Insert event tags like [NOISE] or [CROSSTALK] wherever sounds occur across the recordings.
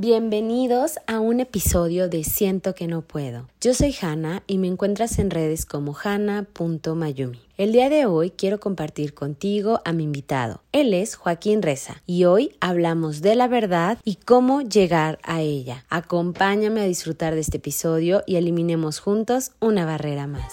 Bienvenidos a un episodio de Siento que no puedo. Yo soy Hanna y me encuentras en redes como hanna.mayumi. El día de hoy quiero compartir contigo a mi invitado. Él es Joaquín Reza y hoy hablamos de la verdad y cómo llegar a ella. Acompáñame a disfrutar de este episodio y eliminemos juntos una barrera más.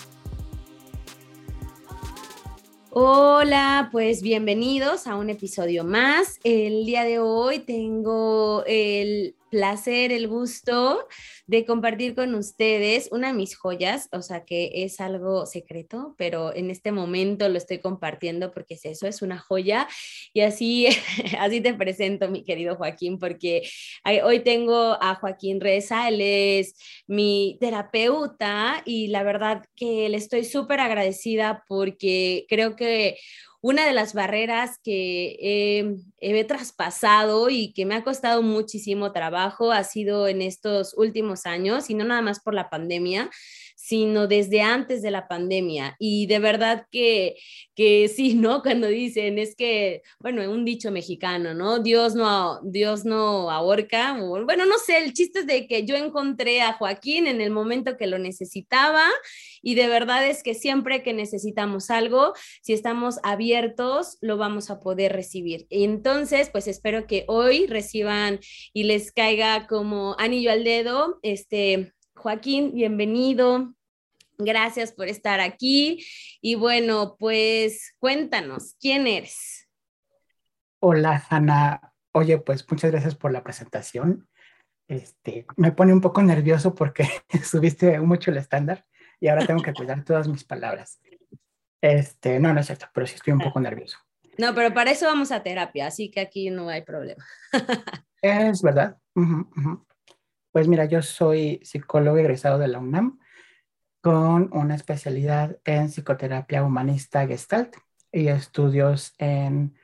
Hola, pues bienvenidos a un episodio más. El día de hoy tengo el placer, el gusto de compartir con ustedes una de mis joyas, o sea que es algo secreto, pero en este momento lo estoy compartiendo porque es eso, es una joya. Y así, [LAUGHS] así te presento, mi querido Joaquín, porque hoy tengo a Joaquín Reza, él es mi terapeuta y la verdad que le estoy súper agradecida porque creo que una de las barreras que he, traspasado y que me ha costado muchísimo trabajo ha sido en estos últimos años, y no nada más por la pandemia, sino desde antes de la pandemia. Y de verdad que, que sí, ¿no? [LAUGHS] Cuando dicen, es que, bueno, un dicho mexicano, ¿no? Dios no, Dios no ahorca. Bueno, no sé, el chiste es de que yo encontré a Joaquín en el momento que lo necesitaba y de verdad es que siempre que necesitamos algo, si estamos abiertos, lo vamos a poder recibir. Entonces, pues espero que hoy reciban y les caiga como anillo al dedo este Joaquín, bienvenido. Gracias por estar aquí. Y bueno, pues cuéntanos, ¿quién eres? Hola, Hanna. Oye, pues muchas gracias por la presentación. Este, me pone un poco nervioso porque [LAUGHS] subiste mucho el estándar y ahora tengo que cuidar todas mis palabras. Este, no, no es cierto, pero sí estoy un poco nervioso. No, pero para eso vamos a terapia, así que aquí no hay problema. [LAUGHS] es verdad. Pues mira, yo soy psicólogo egresado de la UNAM con una especialidad en psicoterapia humanista gestalt y estudios en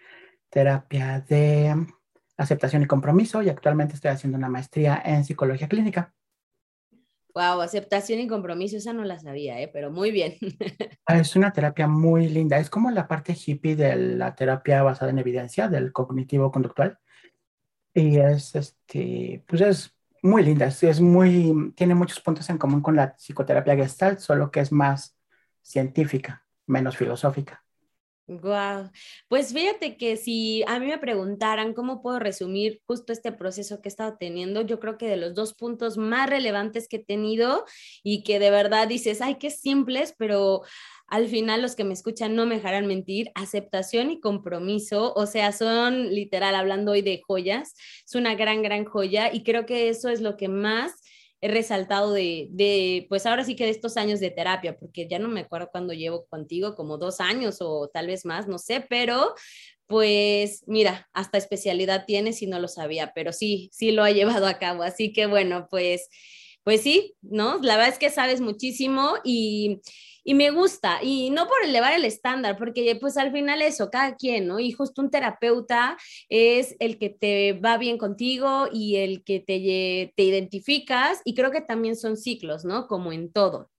terapia de aceptación y compromiso y actualmente estoy haciendo una maestría en psicología clínica. Wow, aceptación y compromiso, esa no la sabía, ¿eh? pero muy bien. [LAUGHS] Ah, es una terapia muy linda, es como la parte hippie de la terapia basada en evidencia, del cognitivo conductual. Y es, este, pues es muy linda, es, muy, tiene muchos puntos en común con la psicoterapia gestalt, solo que es más científica, menos filosófica. Wow. Pues fíjate que si a mí me preguntaran cómo puedo resumir justo este proceso que he estado teniendo, yo creo que de los dos puntos más relevantes que he tenido y que de verdad dices, ay, qué simples, pero al final los que me escuchan no me dejarán mentir, aceptación y compromiso, o sea, son literal hablando hoy de joyas, es una gran, gran joya y creo que eso es lo que más he resaltado de, pues ahora sí que de estos años de terapia, porque ya no me acuerdo cuándo llevo contigo, como dos años o tal vez más, no sé, pero pues mira, hasta especialidad tiene si no lo sabía, pero sí, sí lo ha [LAUGHS] llevado a cabo. Así que bueno, pues, pues sí, ¿no? La verdad es que sabes muchísimo y, y me gusta, y no por elevar el estándar, porque pues al final eso, cada quien, ¿no? Y justo un terapeuta es el que te va bien contigo y el que te, te identificas, y creo que también son ciclos, ¿no? Como en todo.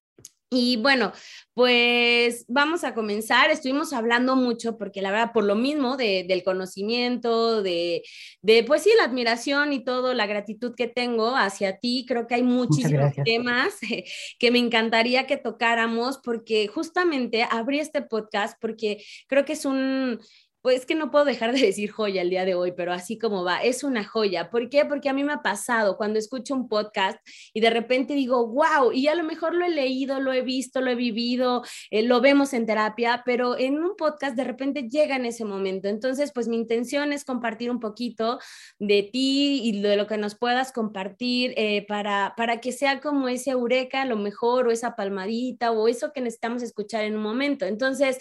Y bueno, pues vamos a comenzar. Estuvimos hablando mucho porque la verdad, por lo mismo del conocimiento, de, de, pues sí, la admiración y todo, la gratitud que tengo hacia ti, creo que hay muchísimos temas [LAUGHS] que me encantaría que tocáramos porque justamente abrí este podcast porque creo que es un pues que no puedo dejar de decir joya el día de hoy, pero así como va, es una joya. ¿Por qué? Porque a mí me ha pasado cuando escucho un podcast y de repente digo, wow, y a lo mejor lo he leído, lo he visto, lo he vivido, eh, lo vemos en terapia, pero en un podcast de repente llega en ese momento. Entonces, pues mi intención es compartir un poquito de ti y de lo que nos puedas compartir eh, para, para que sea como ese eureka, a lo mejor, o esa palmadita, o eso que necesitamos escuchar en un momento. Entonces,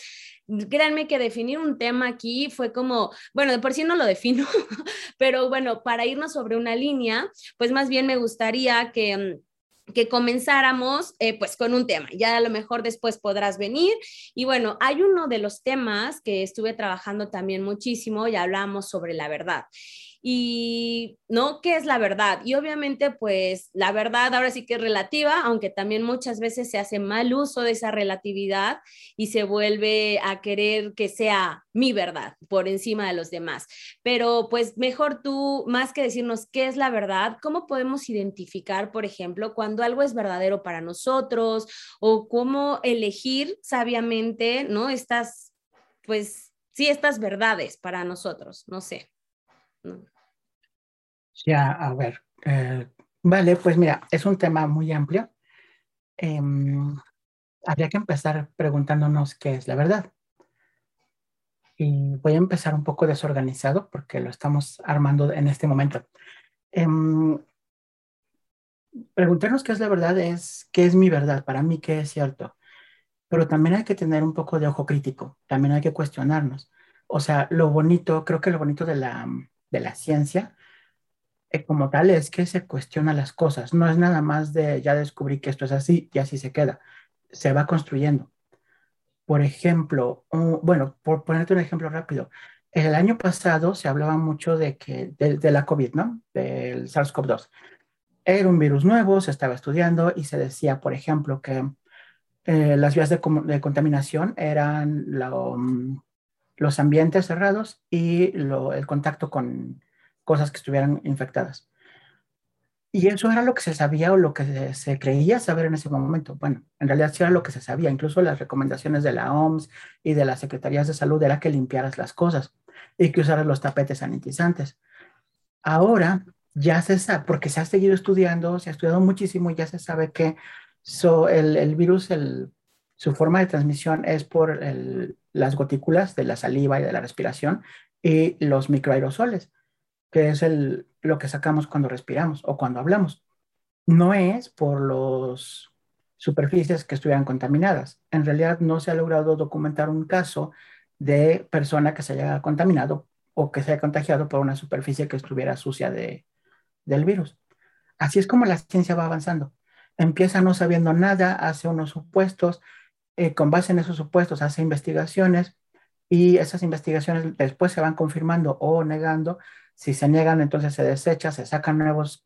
créanme que definir un tema aquí fue como, bueno, de por sí no lo defino, [LAUGHS] pero bueno, para irnos sobre una línea, pues más bien me gustaría que mm, que comenzáramos eh, pues con un tema. Ya a lo mejor después podrás venir. Y bueno, hay uno de los temas que estuve trabajando también muchísimo, ya hablamos sobre la verdad y no qué es la verdad. Y obviamente, pues la verdad ahora sí que es relativa, aunque también muchas veces se hace mal uso de esa relatividad y se vuelve a querer que sea mi verdad por encima de los demás. Pero pues mejor tú, más que decirnos qué es la verdad, ¿cómo podemos identificar, por ejemplo, cuando algo es verdadero para nosotros o cómo elegir sabiamente, ¿no? Estas, pues sí, estas verdades para nosotros, no sé. Ya, a ver. Eh, vale, pues mira, es un tema muy amplio. Em, habría que empezar preguntándonos qué es la verdad. Y voy a empezar un poco desorganizado porque lo estamos armando en este momento. Em, preguntarnos qué es la verdad es qué es mi verdad, para mí qué es cierto. Pero también hay que tener un poco de ojo crítico, también hay que cuestionarnos. O sea, lo bonito, creo que lo bonito de la, de la ciencia eh, como tal es que se cuestiona las cosas, no es nada más de ya descubrí que esto es así y así se queda, se va construyendo. Por ejemplo, bueno, por ponerte un ejemplo rápido, el año pasado se hablaba mucho de que de, la COVID, ¿no? Del SARS-CoV-2. Era un virus nuevo, se estaba estudiando y se decía, por ejemplo, que eh, las vías de, contaminación eran mm, los ambientes cerrados y el contacto con, cosas que estuvieran infectadas. Y eso era lo que se sabía o lo que se, creía saber en ese momento. Bueno, en realidad sí era lo que se sabía. Incluso las recomendaciones de la OMS y de las secretarías de salud era que limpiaras las cosas y que usaras los tapetes sanitizantes. Ahora ya se sabe, porque se ha seguido estudiando, se ha estudiado muchísimo y ya se sabe que el, virus, su forma de transmisión es por las gotículas de la saliva y de la respiración y los microaerosoles que es el, lo que sacamos cuando respiramos o cuando hablamos. No es por las superficies que estuvieran contaminadas. En realidad no se ha logrado documentar un caso de persona que se haya contaminado o que se haya contagiado por una superficie que estuviera sucia de, del virus. Así es como la ciencia va avanzando. Empieza no sabiendo nada, hace unos supuestos, eh, con base en esos supuestos hace investigaciones y esas investigaciones después se van confirmando o negando si se niegan, entonces se desecha, se sacan nuevos,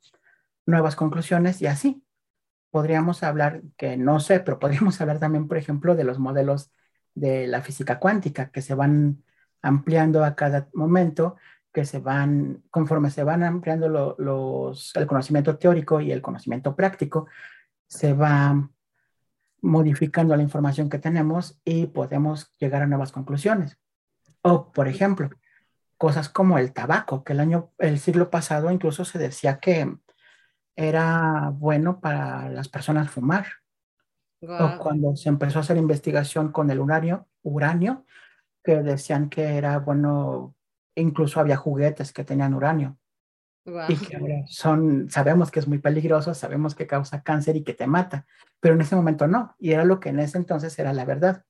nuevas conclusiones y así. Podríamos hablar, que no sé, pero podríamos hablar también, por ejemplo, de los modelos de la física cuántica que se van ampliando a cada momento, que se van, conforme se van ampliando los, el conocimiento teórico y el conocimiento práctico, se va modificando la información que tenemos y podemos llegar a nuevas conclusiones. O, por ejemplo, cosas como el tabaco, que el año, el siglo pasado incluso se decía que era bueno para las personas fumar. O cuando se empezó a hacer investigación con el uranio, uranio, que decían que era bueno, incluso había juguetes que tenían uranio. Y que ahora son, sabemos que es muy peligroso, sabemos que causa cáncer y que te mata, pero en ese momento no, y era lo que en ese entonces era la verdad.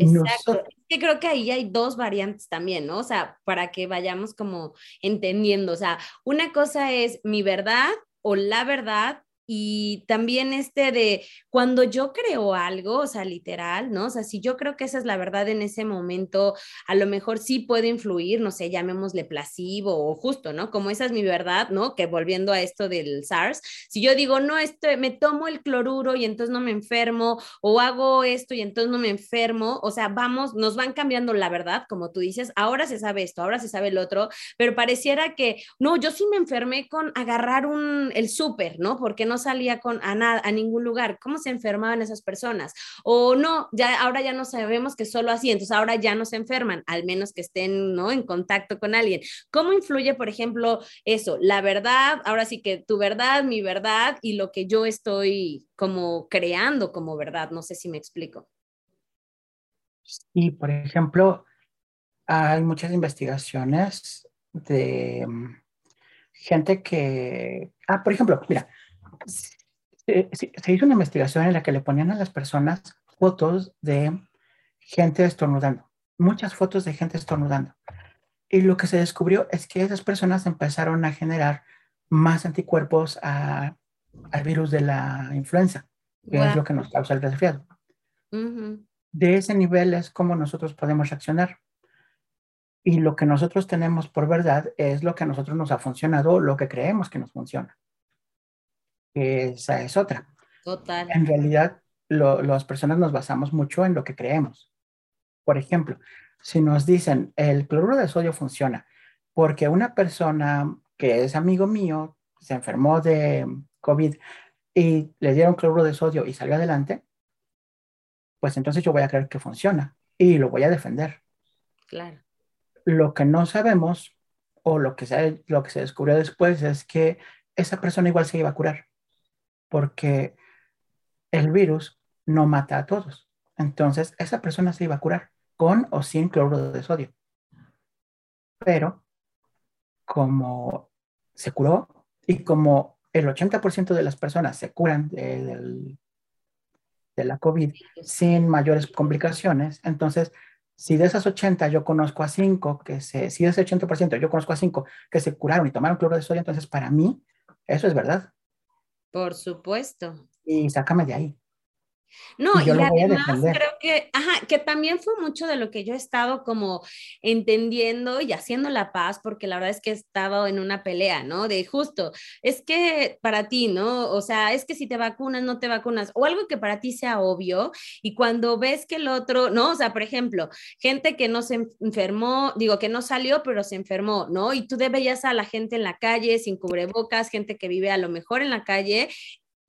Exacto. que creo que ahí hay dos variantes también, ¿no? O sea, para que vayamos como entendiendo. O sea, una cosa es mi verdad o la verdad y también este de cuando yo creo algo, o sea, literal, ¿no? O sea, si yo creo que esa es la verdad en ese momento, a lo mejor sí puede influir, no sé, llamémosle placebo o justo, ¿no? Como esa es mi verdad, ¿no? Que volviendo a esto del SARS, si yo digo, no, esto, me tomo el cloruro y entonces no me enfermo, o hago esto y entonces no me enfermo, o sea, vamos, nos van cambiando la verdad, como tú dices, ahora se sabe esto, ahora se sabe el otro, pero pareciera que, no, yo sí me enfermé con agarrar un, el súper, ¿no? Porque no salía con, a, nada, a ningún lugar, cómo se enfermaban esas personas. O no, ya ahora ya no sabemos que solo así, entonces ahora ya no se enferman, al menos que estén ¿no? en contacto con alguien. ¿Cómo influye, por ejemplo, eso? La verdad, ahora sí que tu verdad, mi verdad y lo que yo estoy como creando como verdad, no sé si me explico. Sí, por ejemplo, hay muchas investigaciones de mm, gente que, ah, por ejemplo, mira, se, hizo una investigación en la que le ponían a las personas fotos de gente estornudando, muchas fotos de gente estornudando. Y lo que se descubrió es que esas personas empezaron a generar más anticuerpos al virus de la influenza, que es lo que nos causa el resfriado. De ese nivel es como nosotros podemos reaccionar. Y lo que nosotros tenemos por verdad es lo que a nosotros nos ha funcionado, lo que creemos que nos funciona. Esa es otra. Total. En realidad, las personas nos basamos mucho en lo que creemos. Por ejemplo, si nos dicen el cloruro de sodio funciona porque una persona que es amigo mío se enfermó de COVID y le dieron cloruro de sodio y salió adelante, pues entonces yo voy a creer que funciona y lo voy a defender. Claro. Lo que no sabemos o lo que se, lo que se descubrió después es que esa persona igual se iba a curar porque el virus no mata a todos. Entonces, esa persona se iba a curar con o sin cloruro de sodio. Pero, como se curó y como el 80% de las personas se curan de, de la COVID sin mayores complicaciones, entonces, si de esas 80 yo conozco a 5 que se, si de ese 80% yo conozco a 5 que se curaron y tomaron cloruro de sodio, entonces para mí eso es verdad. Por supuesto. Y sácame de ahí. No, y, además creo que, ajá, que también fue mucho de lo que yo he estado como entendiendo y haciendo la paz, porque la verdad es que he estado en una pelea, ¿no? De justo, es que para ti, ¿no? O sea, es que si te vacunas, no te vacunas, o algo que para ti sea obvio, y cuando ves que el otro, ¿no? O sea, por ejemplo, gente que no se enfermó, digo, que no salió, pero se enfermó, ¿no? Y tú veías a la gente en la calle sin cubrebocas, gente que vive a lo mejor en la calle,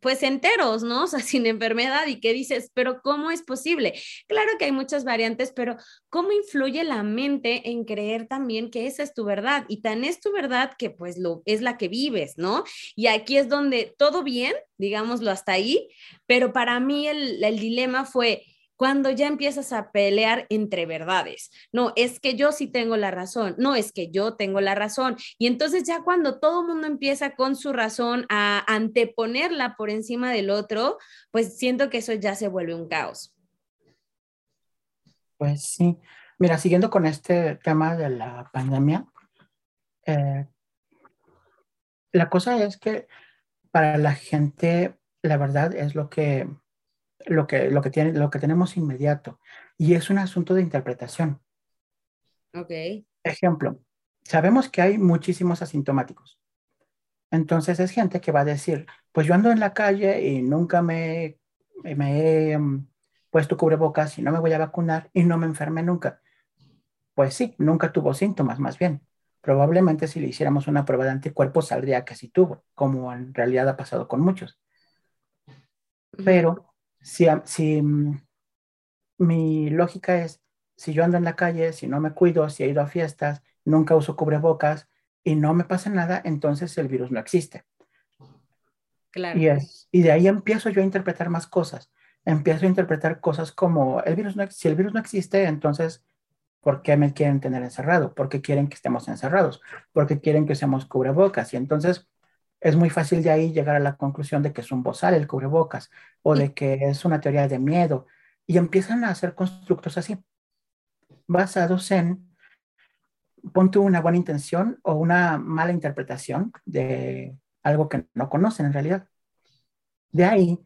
pues enteros, ¿no? O sea, [LAUGHS] sin enfermedad y que dices, pero ¿cómo es posible? Claro que hay muchas variantes, pero ¿cómo influye la mente en creer también que esa es tu verdad? Y tan es tu verdad que pues lo es la que vives, ¿no? Y aquí es donde todo bien, digámoslo hasta ahí, pero para mí el, el dilema fue, cuando ya empiezas a pelear entre verdades. No, es que yo sí tengo la razón, no, es que yo tengo la razón. Y entonces ya cuando todo el mundo empieza con su razón a anteponerla por encima del otro, pues siento que eso ya se vuelve un caos. Pues sí. Mira, siguiendo con este tema de la pandemia, eh, la cosa es que para la gente, la verdad es lo que lo que, lo que, tiene, lo que tenemos inmediato. Y es un asunto de interpretación. Ok. Ejemplo, sabemos que hay muchísimos asintomáticos. Entonces es gente que va a decir, pues yo ando en la calle y nunca me, me he um, puesto cubrebocas y no me voy a vacunar y no me enfermé nunca. Pues sí, nunca tuvo síntomas, más bien. Probablemente si le hiciéramos una prueba de anticuerpos saldría que sí tuvo, como en realidad ha pasado con muchos. Pero si, mm, mi lógica es, si yo ando en la calle, si no me cuido, si he ido a fiestas, nunca uso cubrebocas y no me pasa nada, entonces el virus no existe. Claro. Y, es, y de ahí empiezo yo a interpretar más cosas. Empiezo a interpretar cosas como, el virus no, si el virus no existe, entonces, ¿por qué me quieren tener encerrado? ¿Por qué quieren que estemos encerrados? ¿Por qué quieren que usemos cubrebocas? Y entonces es muy fácil de ahí llegar a la conclusión de que es un bozal el cubrebocas o de que es una teoría de miedo y empiezan a hacer constructos así, basados en, ponte una buena intención o una mala interpretación de algo que no conocen en realidad. De ahí,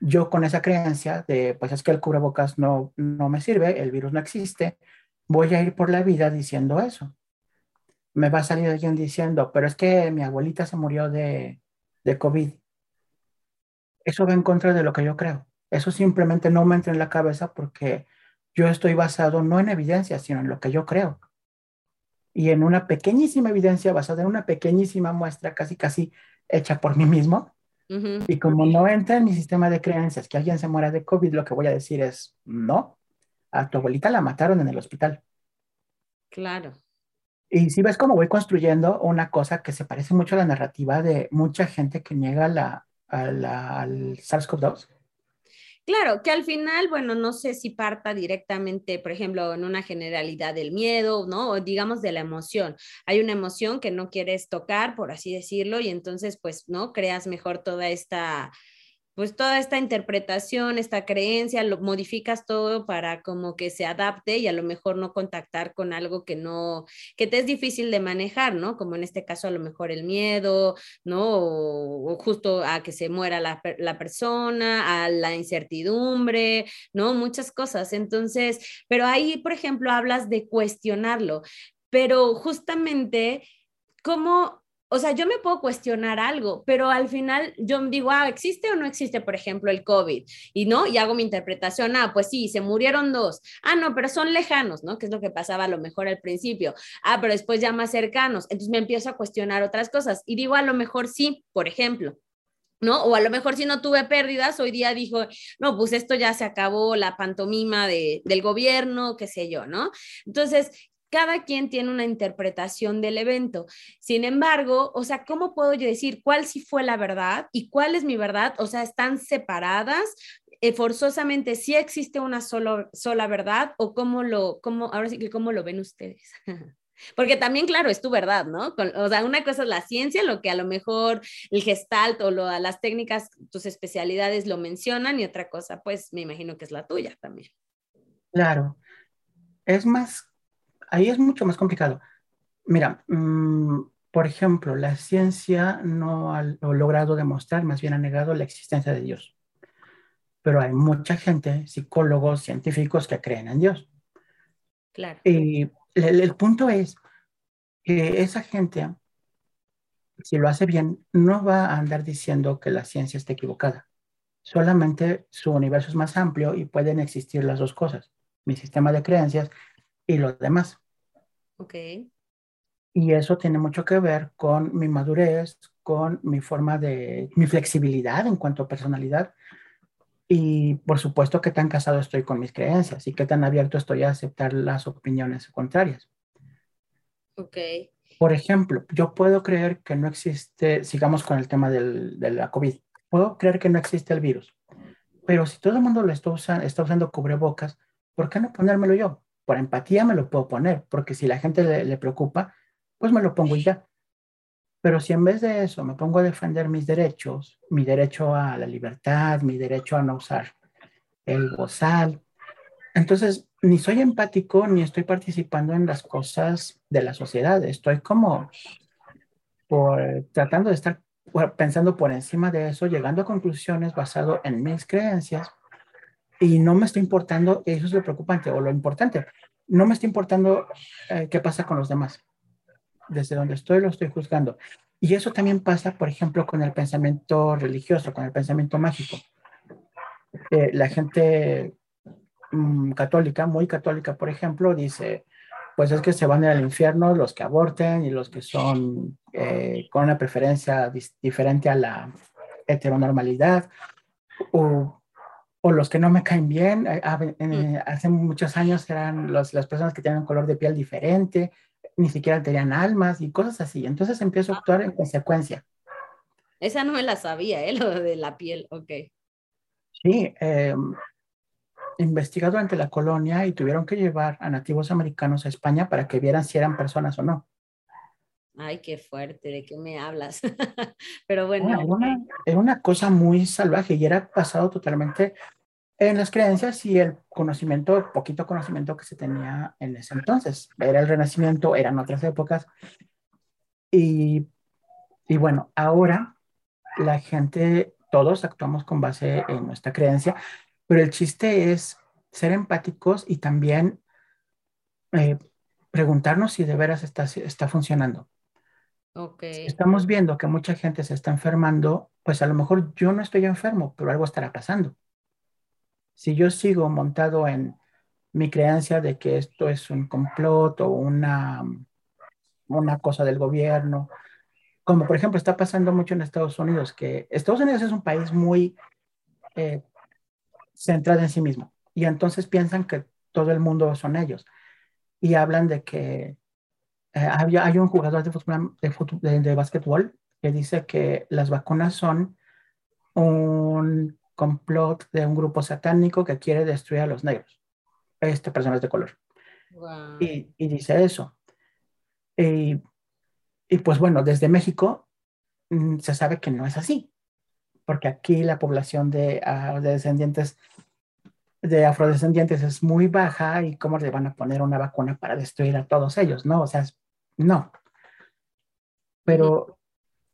yo con esa creencia de, pues es que el cubrebocas no, no me sirve, el virus no existe, voy a ir por la vida diciendo eso me va a salir alguien diciendo, pero es que mi abuelita se murió de, de COVID. Eso va en contra de lo que yo creo. Eso simplemente no me entra en la cabeza porque yo estoy basado no en evidencia, sino en lo que yo creo. Y en una pequeñísima evidencia basada en una pequeñísima muestra, casi casi hecha por mí mismo. Y como no entra en mi sistema de creencias que alguien se muera de COVID, lo que voy a decir es, no, a tu abuelita la mataron en el hospital. Claro. Y si ves cómo voy construyendo una cosa que se parece mucho a la narrativa de mucha gente que niega la, al SARS-CoV-2. Claro, que al final, bueno, no sé si parta directamente, por ejemplo, en una generalidad del miedo, ¿no? O digamos de la emoción. Hay una emoción que no quieres tocar, por así decirlo, y entonces, pues, ¿no? Creas mejor toda esta, pues toda esta interpretación, esta creencia, lo modificas todo para como que se adapte y a lo mejor no contactar con algo que no, que te es difícil de manejar, ¿no? Como en este caso a lo mejor el miedo, ¿no? O, justo a que se muera la, la, persona, a la incertidumbre, ¿no? Muchas cosas. Entonces, pero ahí, por ejemplo, hablas de cuestionarlo, pero justamente, ¿cómo o sea, yo me puedo cuestionar algo, pero al final yo digo, ah, ¿existe o no existe, por ejemplo, el COVID? Y no, y hago mi interpretación, ah, pues sí, se murieron dos. Ah, no, pero son lejanos, ¿no? Que es lo que pasaba a lo mejor al principio. Ah, pero después ya más cercanos. Entonces me empiezo a cuestionar otras cosas y digo, a lo mejor sí, por ejemplo. ¿no? O a lo mejor si no tuve pérdidas, hoy día dijo, no, pues esto ya se acabó, la pantomima de, del gobierno, qué sé yo, ¿no? Entonces, cada quien tiene una interpretación del evento. Sin embargo, o sea, ¿cómo puedo yo decir cuál sí fue la verdad y cuál es mi verdad? O sea, ¿están separadas? Eh, forzosamente sí existe una solo, sola verdad o cómo lo, cómo, ahora sí que cómo lo ven ustedes. [LAUGHS] Porque también, claro, es tu verdad, ¿no? o sea, una cosa es la ciencia, lo que a lo mejor el gestalt o lo, las técnicas, tus especialidades lo mencionan, y otra cosa, pues me imagino que es la tuya también. Claro. Es más ahí es mucho más complicado. Mira, mm, por ejemplo, la ciencia no ha logrado demostrar, más bien ha negado la existencia de Dios. Pero hay mucha gente, psicólogos, científicos que creen en Dios. Claro. Y el, punto es que esa gente, si lo hace bien, no va a andar diciendo que la ciencia está equivocada. Solamente su universo es más amplio y pueden existir las dos cosas, mi sistema de creencias y los demás. Ok. Y eso tiene mucho que ver con mi madurez, con mi forma de, mi flexibilidad en cuanto a personalidad. Y por supuesto que tan casado estoy con mis creencias y que tan abierto estoy a aceptar las opiniones contrarias. Ok. Por ejemplo, yo puedo creer que no existe, sigamos con el tema del, de la COVID, puedo creer que no existe el virus, pero si todo el mundo lo está, usando, está usando cubrebocas, ¿por qué no ponérmelo yo? Por empatía me lo puedo poner, porque si la gente le, preocupa, pues me lo pongo y ya. Pero si en vez de eso me pongo a defender mis derechos, mi derecho a la libertad, mi derecho a no usar el bozal, entonces ni soy empático ni estoy participando en las cosas de la sociedad. Estoy como por, tratando de estar pensando por encima de eso, llegando a conclusiones basado en mis creencias y no me está importando, eso es lo preocupante o lo importante, no me está importando eh, qué pasa con los demás. Desde donde estoy lo estoy juzgando. Y eso también pasa, por ejemplo, con el pensamiento religioso, con el pensamiento mágico. Eh, la gente mm, católica, muy católica, por ejemplo, dice, pues es que se van al infierno los que aborten y los que son eh, con una preferencia diferente a la heteronormalidad, o o los que no me caen bien. Eh, mm. eh, hace muchos años eran las personas que tenían un color de piel diferente, ni siquiera tenían almas y cosas así. Entonces empiezo a actuar en consecuencia. Esa no me la sabía, ¿eh? [LAUGHS] Lo de la piel, ok. Sí, eh, investigado durante la colonia y tuvieron que llevar a nativos americanos a España para que vieran si eran personas o no. Ay, qué fuerte, ¿de qué me hablas? [LAUGHS] Pero bueno. Era una, cosa muy salvaje y era basado totalmente en las creencias y el conocimiento, el poquito conocimiento que se tenía en ese entonces. Era el renacimiento, eran otras épocas. Y, y bueno, ahora la gente, todos actuamos con base en nuestra creencia, pero el chiste es ser empáticos y también eh, preguntarnos si de veras está, está funcionando. Okay. estamos viendo que mucha gente se está enfermando, pues a lo mejor yo no estoy enfermo, pero algo estará pasando. Si yo sigo montado en mi creencia de que esto es un complot o una, una cosa del gobierno, como por ejemplo está pasando mucho en Estados Unidos, que Estados Unidos es un país muy eh, centrado en sí mismo y entonces piensan que todo el mundo son ellos y hablan de que eh, hay, un jugador de, fútbol, de, de, básquetbol que dice que las vacunas son un complot de un grupo satánico que quiere destruir a los negros, este, personas de color. Y, y, dice eso. Y, y, pues bueno, desde México mm, se sabe que no es así. porque aquí la población de, uh, de descendientes de afrodescendientes es muy baja y cómo le van a poner una vacuna para destruir a todos ellos, ¿no? O sea, no. Pero,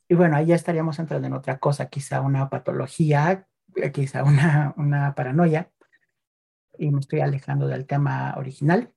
y bueno, ahí ya estaríamos entrando en otra cosa, quizá una patología, eh, quizá una, una paranoia, y me estoy alejando del tema original.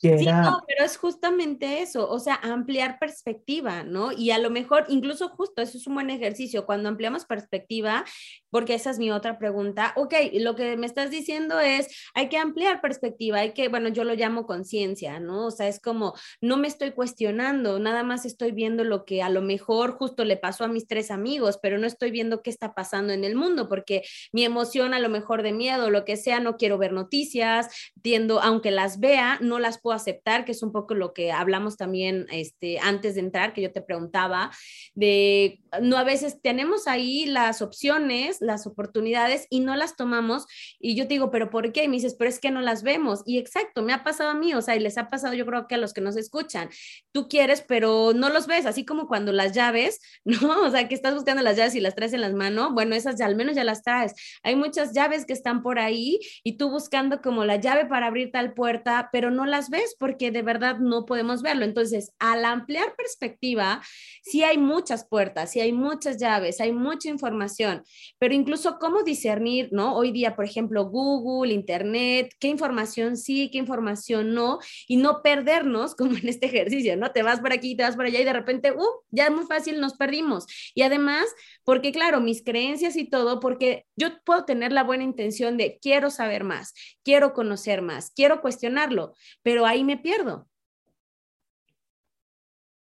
Sí, no, pero es justamente eso, o sea, ampliar perspectiva, ¿no? Y a lo mejor, incluso justo, eso es un buen ejercicio, cuando ampliamos perspectiva, porque esa es mi otra pregunta, ok, lo que me estás diciendo es, hay que ampliar perspectiva, hay que, bueno, yo lo llamo conciencia, ¿no? O sea, es como, no me estoy cuestionando, nada más estoy viendo lo que a lo mejor justo le pasó a mis tres amigos, pero no estoy viendo qué está pasando en el mundo, porque mi emoción a lo mejor de miedo, lo que sea, no quiero ver noticias, tiendo, aunque las vea, no las puedo aceptar, que es un poco lo que hablamos también este, antes de entrar, que yo te preguntaba, de no a veces tenemos ahí las opciones, las oportunidades y no las tomamos y yo te digo, pero ¿por qué? Y me dices, pero es que no las vemos. Y exacto, me ha pasado a mí, o sea, y les ha pasado yo creo que a los que nos escuchan. Tú quieres, pero no los ves, así como cuando las llaves, [LAUGHS] ¿no? O sea, que estás buscando las llaves y las traes en las manos, bueno, esas ya al menos ya las traes. Hay muchas llaves que están por ahí y tú buscando como la llave para abrir tal puerta, pero no las ves porque de verdad no podemos verlo. Entonces, al ampliar perspectiva, sí hay muchas puertas, sí hay muchas llaves, hay mucha información, pero incluso cómo discernir, ¿no? Hoy día, por ejemplo, Google, Internet, qué información sí, qué información no, y no perdernos [LAUGHS] como en este ejercicio, ¿no? Te vas por aquí, te vas por allá y de repente, uh, ya es muy fácil, nos perdimos. Y además, porque claro, mis creencias y todo, porque yo puedo tener la buena intención de quiero saber más, quiero conocer más, quiero cuestionarlo, pero ahí me pierdo.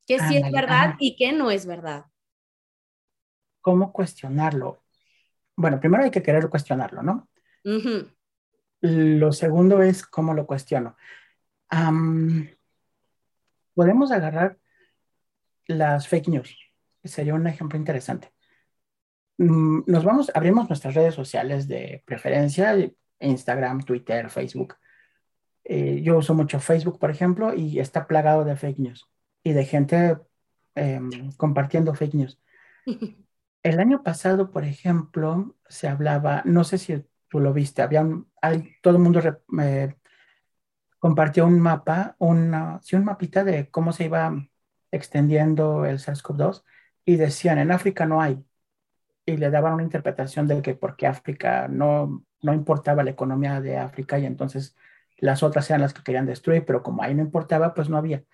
¿Qué sí es verdad y qué no es verdad? ¿Cómo cuestionarlo? Bueno, primero hay que querer cuestionarlo, ¿no? Lo segundo es cómo lo cuestiono. podemos agarrar las fake news. Sería un ejemplo interesante. Mm, nos vamos, abrimos nuestras redes sociales de preferencia, Instagram, Twitter, Facebook. Eh, yo uso mucho Facebook, por ejemplo, y está plagado de fake news y de gente em, compartiendo fake news. [LAUGHS] El año pasado, por ejemplo, se hablaba, no sé si tú lo viste, había todo el mundo compartió un mapa, una, sí, un mapita de cómo se iba extendiendo el SARS-CoV-2 y decían, en África no hay. Y le daban una interpretación de que porque África no, no importaba la economía de África y entonces las otras eran las que querían destruir, pero como ahí no importaba, pues no había.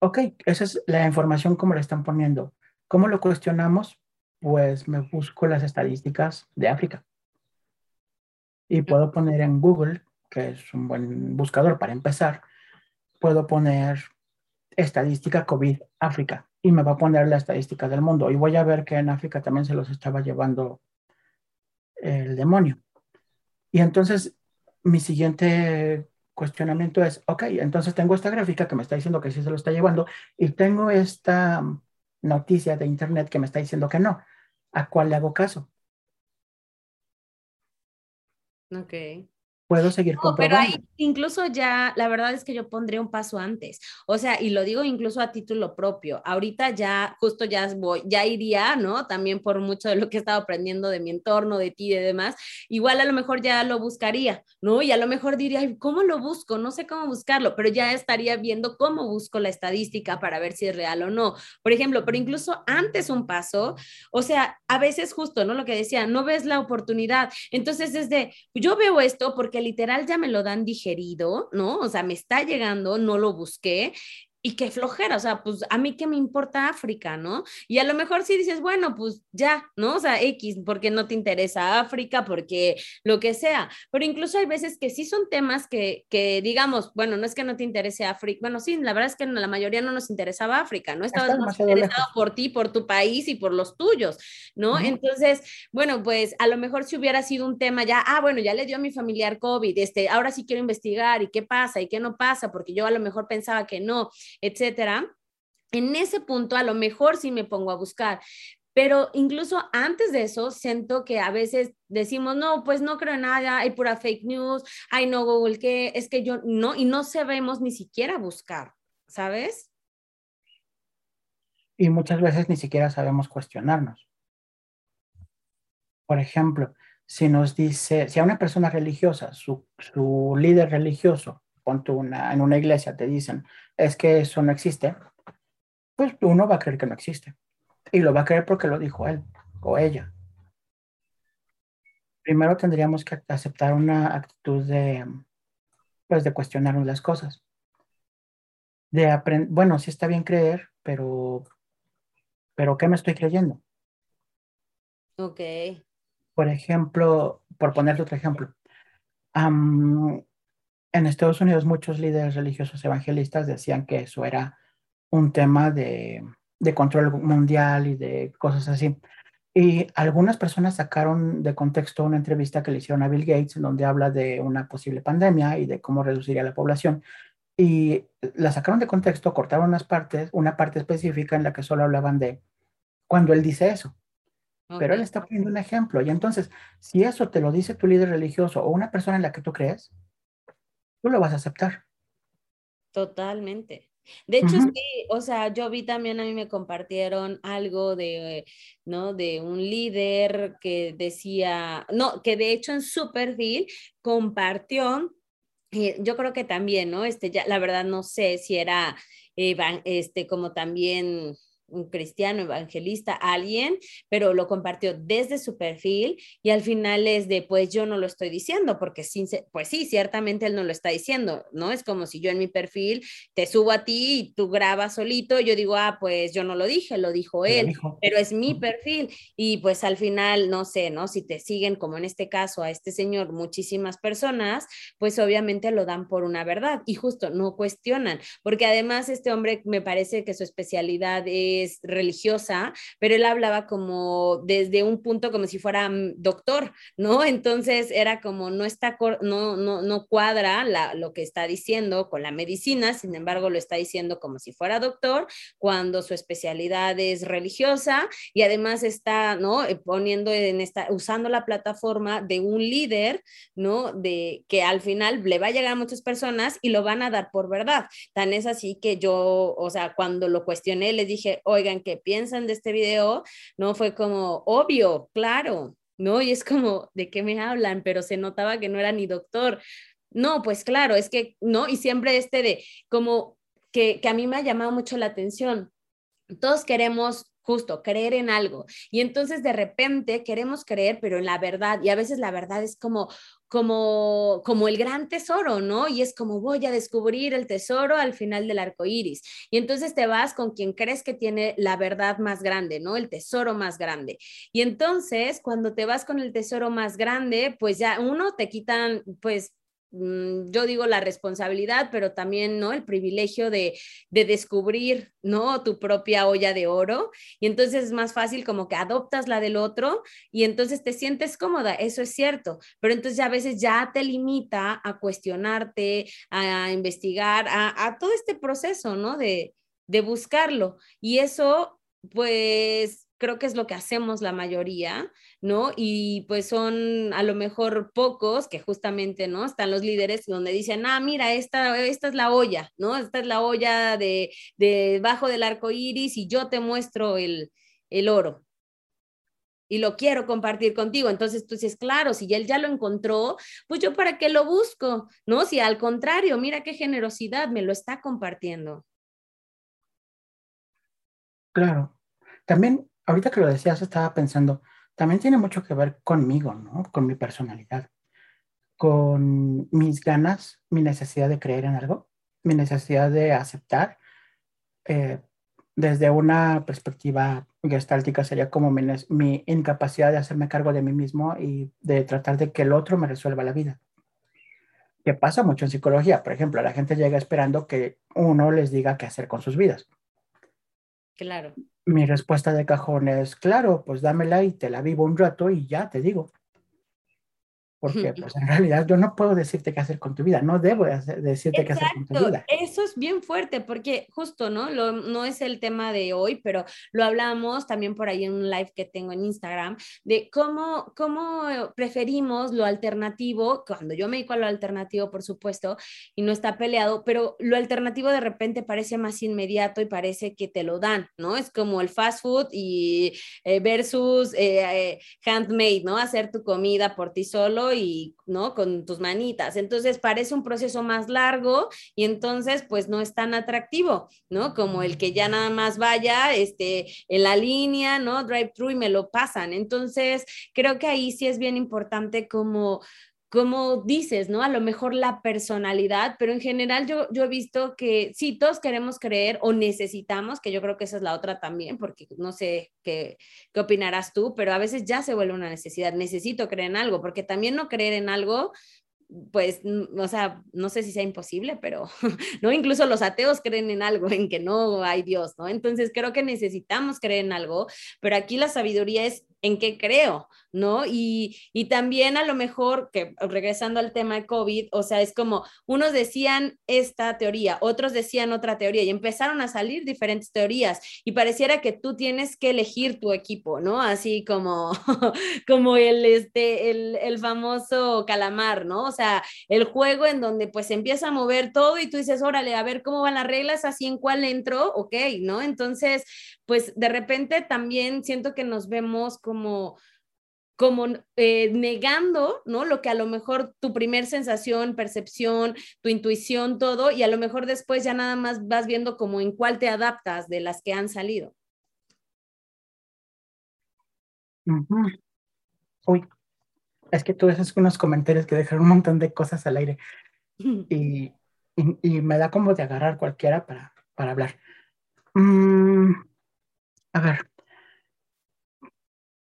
Ok, esa es la información como la están poniendo. ¿Cómo lo cuestionamos? Pues me busco las estadísticas de África. Y puedo poner en Google, que es un buen buscador para empezar, puedo poner estadística COVID África y me va a poner la estadística del mundo. Y voy a ver que en África también se los estaba llevando el demonio. Y entonces mi siguiente cuestionamiento es, ok, entonces tengo esta gráfica que me está diciendo que sí se lo está llevando y tengo esta noticia de internet que me está diciendo que no. ¿A cuál le hago caso? Ok puedo seguir no, Pero ahí incluso ya, la verdad es que yo pondría un paso antes. O sea, y lo digo incluso a título propio. Ahorita ya, justo ya voy, ya iría, ¿no? También por mucho de lo que he estado aprendiendo de mi entorno, de ti y demás. Igual a lo mejor ya lo buscaría, ¿no? Y a lo mejor diría, ¿cómo lo busco? No sé cómo buscarlo, pero ya estaría viendo cómo busco la estadística para ver si es real o no. Por ejemplo, pero incluso antes un paso, o sea, a veces justo, ¿no? Lo que decía, no ves la oportunidad. Entonces, desde, yo veo esto porque literal ya me lo dan digerido, ¿no? O sea, me está llegando, no lo busqué y qué flojera, o sea, pues a mí qué me importa África, ¿no? Y a lo mejor sí dices, bueno, pues ya, ¿no? O sea, X, porque no te interesa África, porque lo que sea, pero incluso hay veces que sí son temas que, que digamos, bueno, no es que no te interese África, bueno, sí, la verdad es que la mayoría no nos interesaba África, ¿no? Estabas más interesado por ti, por tu país y por los tuyos, ¿no? Entonces, bueno, pues a lo mejor si hubiera sido un tema ya, ah, bueno, ya le dio a mi familiar COVID, este, ahora sí quiero investigar y qué pasa y qué no pasa, porque yo a lo mejor pensaba que no etcétera, en ese punto a lo mejor sí me pongo a buscar. Pero incluso antes de eso, siento que a veces decimos, no, pues no creo en nada, hay pura fake news, hay no Google, que es que yo no, y no sabemos ni siquiera buscar, ¿sabes? Y muchas veces ni siquiera sabemos cuestionarnos. Por ejemplo, si nos dice, si a una persona religiosa, su, su líder religioso, una, en una iglesia, te dicen, es que eso no existe, pues uno va a creer que no existe. Y lo va a creer porque lo dijo él o ella. Primero tendríamos que aceptar una actitud de, pues, de cuestionarnos las cosas. De aprender, bueno, sí está bien creer, pero, pero ¿qué me estoy creyendo? Ok. Por ejemplo, por ponerte otro ejemplo, en Estados Unidos muchos líderes religiosos evangelistas decían que eso era un tema de, de control mundial y de cosas así. Y algunas personas sacaron de contexto una entrevista que le hicieron a Bill Gates, en donde habla de una posible pandemia y de cómo reduciría la población. Y la sacaron de contexto, cortaron unas partes, una parte específica en la que solo hablaban de cuando él dice eso. Pero él está poniendo un ejemplo. Y entonces, si eso te lo dice tu líder religioso o una persona en la que tú crees, tú lo vas a aceptar. Totalmente. De hecho, sí, o sea, yo vi también, a mí me compartieron algo de, ¿no? De un líder que decía, no, que de hecho en su perfil compartió, eh, yo creo que también, ¿no? Este, ya, la verdad no sé si era, este, como también un cristiano, evangelista, alguien, pero lo compartió desde su perfil y al final es de, pues yo no lo estoy diciendo, porque sin, pues sí, ciertamente él no lo está diciendo, ¿no? Es como si yo en mi perfil te subo a ti y tú grabas solito, yo digo, ah, pues yo no lo dije, lo dijo él, pero es mi perfil y pues al final, no sé, ¿no? Si te siguen, como en este caso, a este señor, muchísimas personas, pues obviamente lo dan por una verdad y justo no cuestionan, porque además este hombre me parece que su especialidad es religiosa, pero él hablaba como desde un punto como si fuera mm, doctor, ¿no? Entonces era como no está, no, no, no cuadra la, lo que está diciendo con la medicina, sin embargo lo está diciendo como si fuera doctor, cuando su especialidad es religiosa y además está, ¿no? Eh, poniendo en esta, usando la plataforma de un líder, ¿no? De que al final le va a llegar a muchas personas y lo van a dar por verdad. Tan es así que yo, o sea, cuando lo cuestioné, les dije, oigan, ¿qué piensan de este video? No fue como, obvio, claro, ¿no? Y es como, ¿de qué me hablan? Pero se notaba que no era ni doctor. No, pues claro, es que, ¿no? Y siempre este de, como que, que a mí me ha llamado mucho la atención. Todos queremos justo creer en algo. Y entonces de repente queremos creer, pero en la verdad, y a veces la verdad es como, como, como el gran tesoro, ¿no? Y es como voy a descubrir el tesoro al final del arco iris. Y entonces te vas con quien crees que tiene la verdad más grande, ¿no? El tesoro más grande. Y entonces cuando te vas con el tesoro más grande, pues ya uno te quitan, pues yo digo la responsabilidad, pero también, ¿no? El privilegio de, de, descubrir, ¿no? Tu propia olla de oro. Y entonces es más fácil como que adoptas la del otro y entonces te sientes cómoda, eso es cierto, pero entonces ya a veces ya te limita a cuestionarte, a investigar, a, a todo este proceso, ¿no? De, de buscarlo. Y eso, pues, creo que es lo que hacemos la mayoría, ¿no? Y pues son a lo mejor pocos que justamente, ¿no? Están los líderes donde dicen, ah, mira, esta, esta es la olla, ¿no? Esta es la olla de, debajo del arco iris y yo te muestro el, el oro, y lo quiero compartir contigo. Entonces tú dices, claro, si él ya lo encontró, pues yo para qué lo busco, ¿no? Si al contrario, mira qué generosidad me lo está compartiendo. Claro. También ahorita que lo decías, estaba pensando, también tiene mucho que ver conmigo, ¿no? Con mi personalidad, con mis ganas, mi necesidad de creer en algo, mi necesidad de aceptar. Eh, desde una perspectiva gestáltica sería como mi, mi, incapacidad de hacerme cargo de mí mismo y de tratar de que el otro me resuelva la vida. Que pasa mucho en psicología. Por ejemplo, la gente llega esperando que uno les diga qué hacer con sus vidas. Claro mi respuesta de cajón es, claro, pues dámela y te la vivo un rato y ya te digo. Porque pues en realidad yo no puedo decirte qué hacer con tu vida, no debo decirte qué hacer con tu vida. Eso es bien fuerte porque justo, ¿no? Lo, no es el tema de hoy, pero lo hablamos también por ahí en un live que tengo en Instagram, de cómo, cómo preferimos lo alternativo, cuando yo me dedico a lo alternativo, por supuesto, y no está peleado, pero lo alternativo de repente parece más inmediato y parece que te lo dan, ¿no? Es como el fast food y eh, versus eh, eh, handmade, ¿no? Hacer tu comida por ti solo y, ¿no? Con tus manitas. Entonces parece un proceso más largo y entonces pues no es tan atractivo, ¿no? Como el que ya nada más vaya este, en la línea, ¿no? Drive-thru y me lo pasan. Entonces creo que ahí sí es bien importante como como dices, ¿no? A lo mejor la personalidad, pero en general yo, yo he visto que sí, todos queremos creer o necesitamos, que yo creo que esa es la otra también, porque no sé qué, qué opinarás tú, pero a veces ya se vuelve una necesidad, necesito creer en algo, porque también no creer en algo pues, o sea, no sé si sea imposible, pero, [LAUGHS] ¿no? Incluso los ateos creen en algo, en que no hay Dios, ¿no? Entonces creo que necesitamos creer en algo, pero aquí la sabiduría es en qué creo, ¿no? Y, y, también a lo mejor, que regresando al tema de COVID, o sea, es como unos decían esta teoría, otros decían otra teoría y empezaron a salir diferentes teorías y pareciera que tú tienes que elegir tu equipo, ¿no? Así como, [LAUGHS] como el, este, el, el famoso calamar, ¿no? O sea, el juego en donde pues empieza a mover todo y tú dices, órale, a ver cómo van las reglas, así en cuál entro, ok, ¿no? Entonces, pues de repente también siento que nos vemos como como eh, negando, ¿no? Lo que a lo mejor tu primer sensación, percepción, tu intuición, todo, y a lo mejor después ya nada más vas viendo como en cuál te adaptas de las que han salido. Uy, es que tú haces unos comentarios que dejan un montón de cosas al aire [LAUGHS] y, me da como de agarrar cualquiera para, para hablar. Mm, a ver,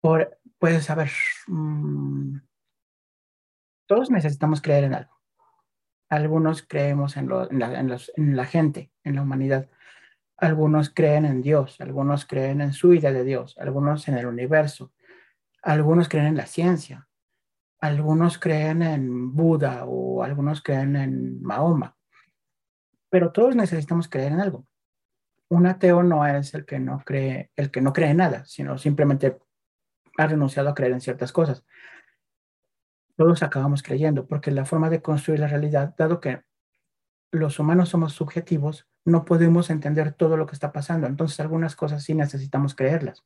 por, pues a ver, mm, todos necesitamos creer en algo. Algunos creemos en, en, la, en, la, gente, en la humanidad. Algunos creen en Dios, algunos creen en su idea de Dios, algunos en el universo, algunos creen en la ciencia, algunos creen en Buda o algunos creen en Mahoma. Pero todos necesitamos creer en algo. Un ateo no es el que no cree, el que no cree en nada, sino simplemente ha renunciado a creer en ciertas cosas. Todos acabamos creyendo, porque la forma de construir la realidad, dado que los humanos somos subjetivos, no podemos entender todo lo que está pasando. Entonces, algunas cosas sí necesitamos creerlas.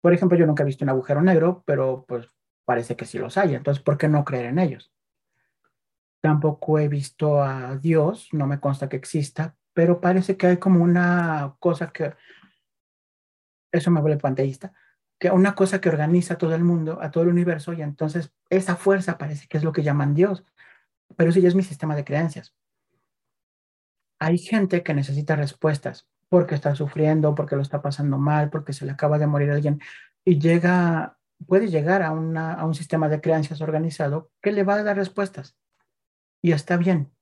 Por ejemplo, yo nunca he visto un agujero negro, pero pues parece que sí los hay. Entonces, ¿por qué no creer en ellos? Tampoco he visto a Dios, no me consta que exista, pero parece que hay como una cosa que, eso me vuelve panteísta, que una cosa que organiza a todo el mundo, a todo el universo, y entonces esa fuerza parece que es lo que llaman Dios, pero eso es mi sistema de creencias. Hay gente que necesita respuestas porque está sufriendo, porque lo está pasando mal, porque se le acaba de morir alguien, y llega, puede llegar a, a un sistema de creencias organizado que le va a dar respuestas. Y está bien.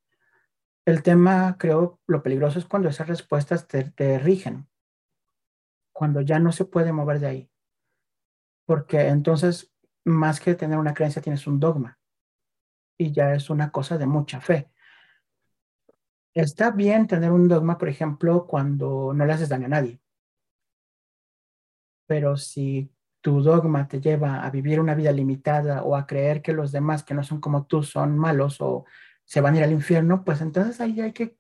El tema, creo, lo peligroso es cuando esas respuestas te, rigen, cuando ya no se puede mover de ahí porque entonces más que tener una creencia tienes un dogma y ya es una cosa de mucha fe. Está bien tener un dogma, por ejemplo, cuando no le haces daño a nadie. Pero si tu dogma te lleva a vivir una vida limitada o a creer que los demás que no son como tú son malos o se van a ir al infierno, pues entonces ahí hay que,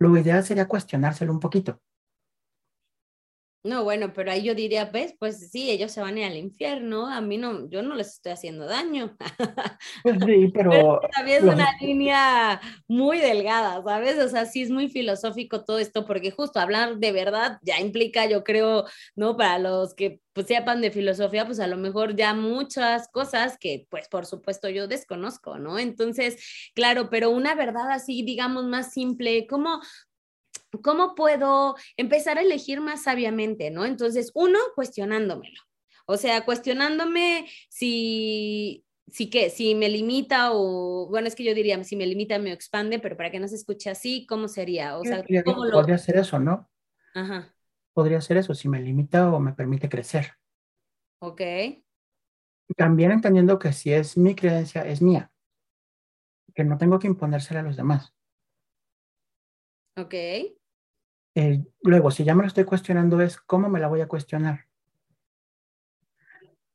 lo ideal sería cuestionárselo un poquito. No, bueno, pero ahí yo diría, pues, pues sí, ellos se van a ir al infierno, a mí no, yo no les estoy haciendo daño. [LAUGHS] Pues sí, pero... es una línea muy delgada, ¿sabes? O sea, sí es muy filosófico todo esto, porque justo hablar de verdad ya implica, yo creo, ¿no? Para los que pues, sepan de filosofía, pues a lo mejor ya muchas cosas que, pues, por supuesto yo desconozco, ¿no? Entonces, claro, pero una verdad así, digamos, más simple, ¿cómo, ¿cómo puedo empezar a elegir más sabiamente, no? Entonces, uno, cuestionándomelo. O sea, cuestionándome si, si que, si me limita o, bueno, es que yo diría, si me limita, me expande, pero para que no se escuche así, ¿cómo sería? O sea, ¿cómo lo... Podría ser eso, ¿no? Ajá. Podría ser eso, si me limita o me permite crecer. Ok. También entendiendo que si es mi creencia, es mía. Que no tengo que imponérsela a los demás Ok. Eh, luego, si ya me lo estoy cuestionando es cómo me la voy a cuestionar.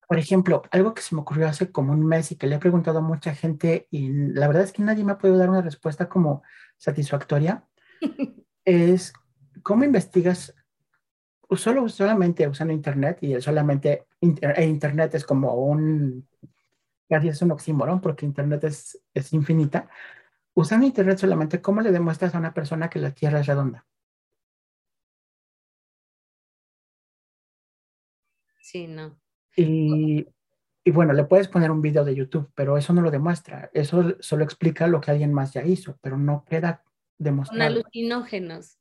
Por ejemplo, algo que se me ocurrió hace como un mes y que le he preguntado a mucha gente y la verdad es que nadie me ha podido dar una respuesta como satisfactoria, [LAUGHS] es cómo investigas solo, solamente usando Internet y solamente e Internet es como un, casi es un oxímoron porque Internet es, es infinita. Usando Internet solamente, ¿cómo le demuestras a una persona que la Tierra es redonda? Sí, no. Y, y, bueno, le puedes poner un video de YouTube, pero eso no lo demuestra. Eso solo explica lo que alguien más ya hizo, pero no queda demostrado. Con alucinógenos.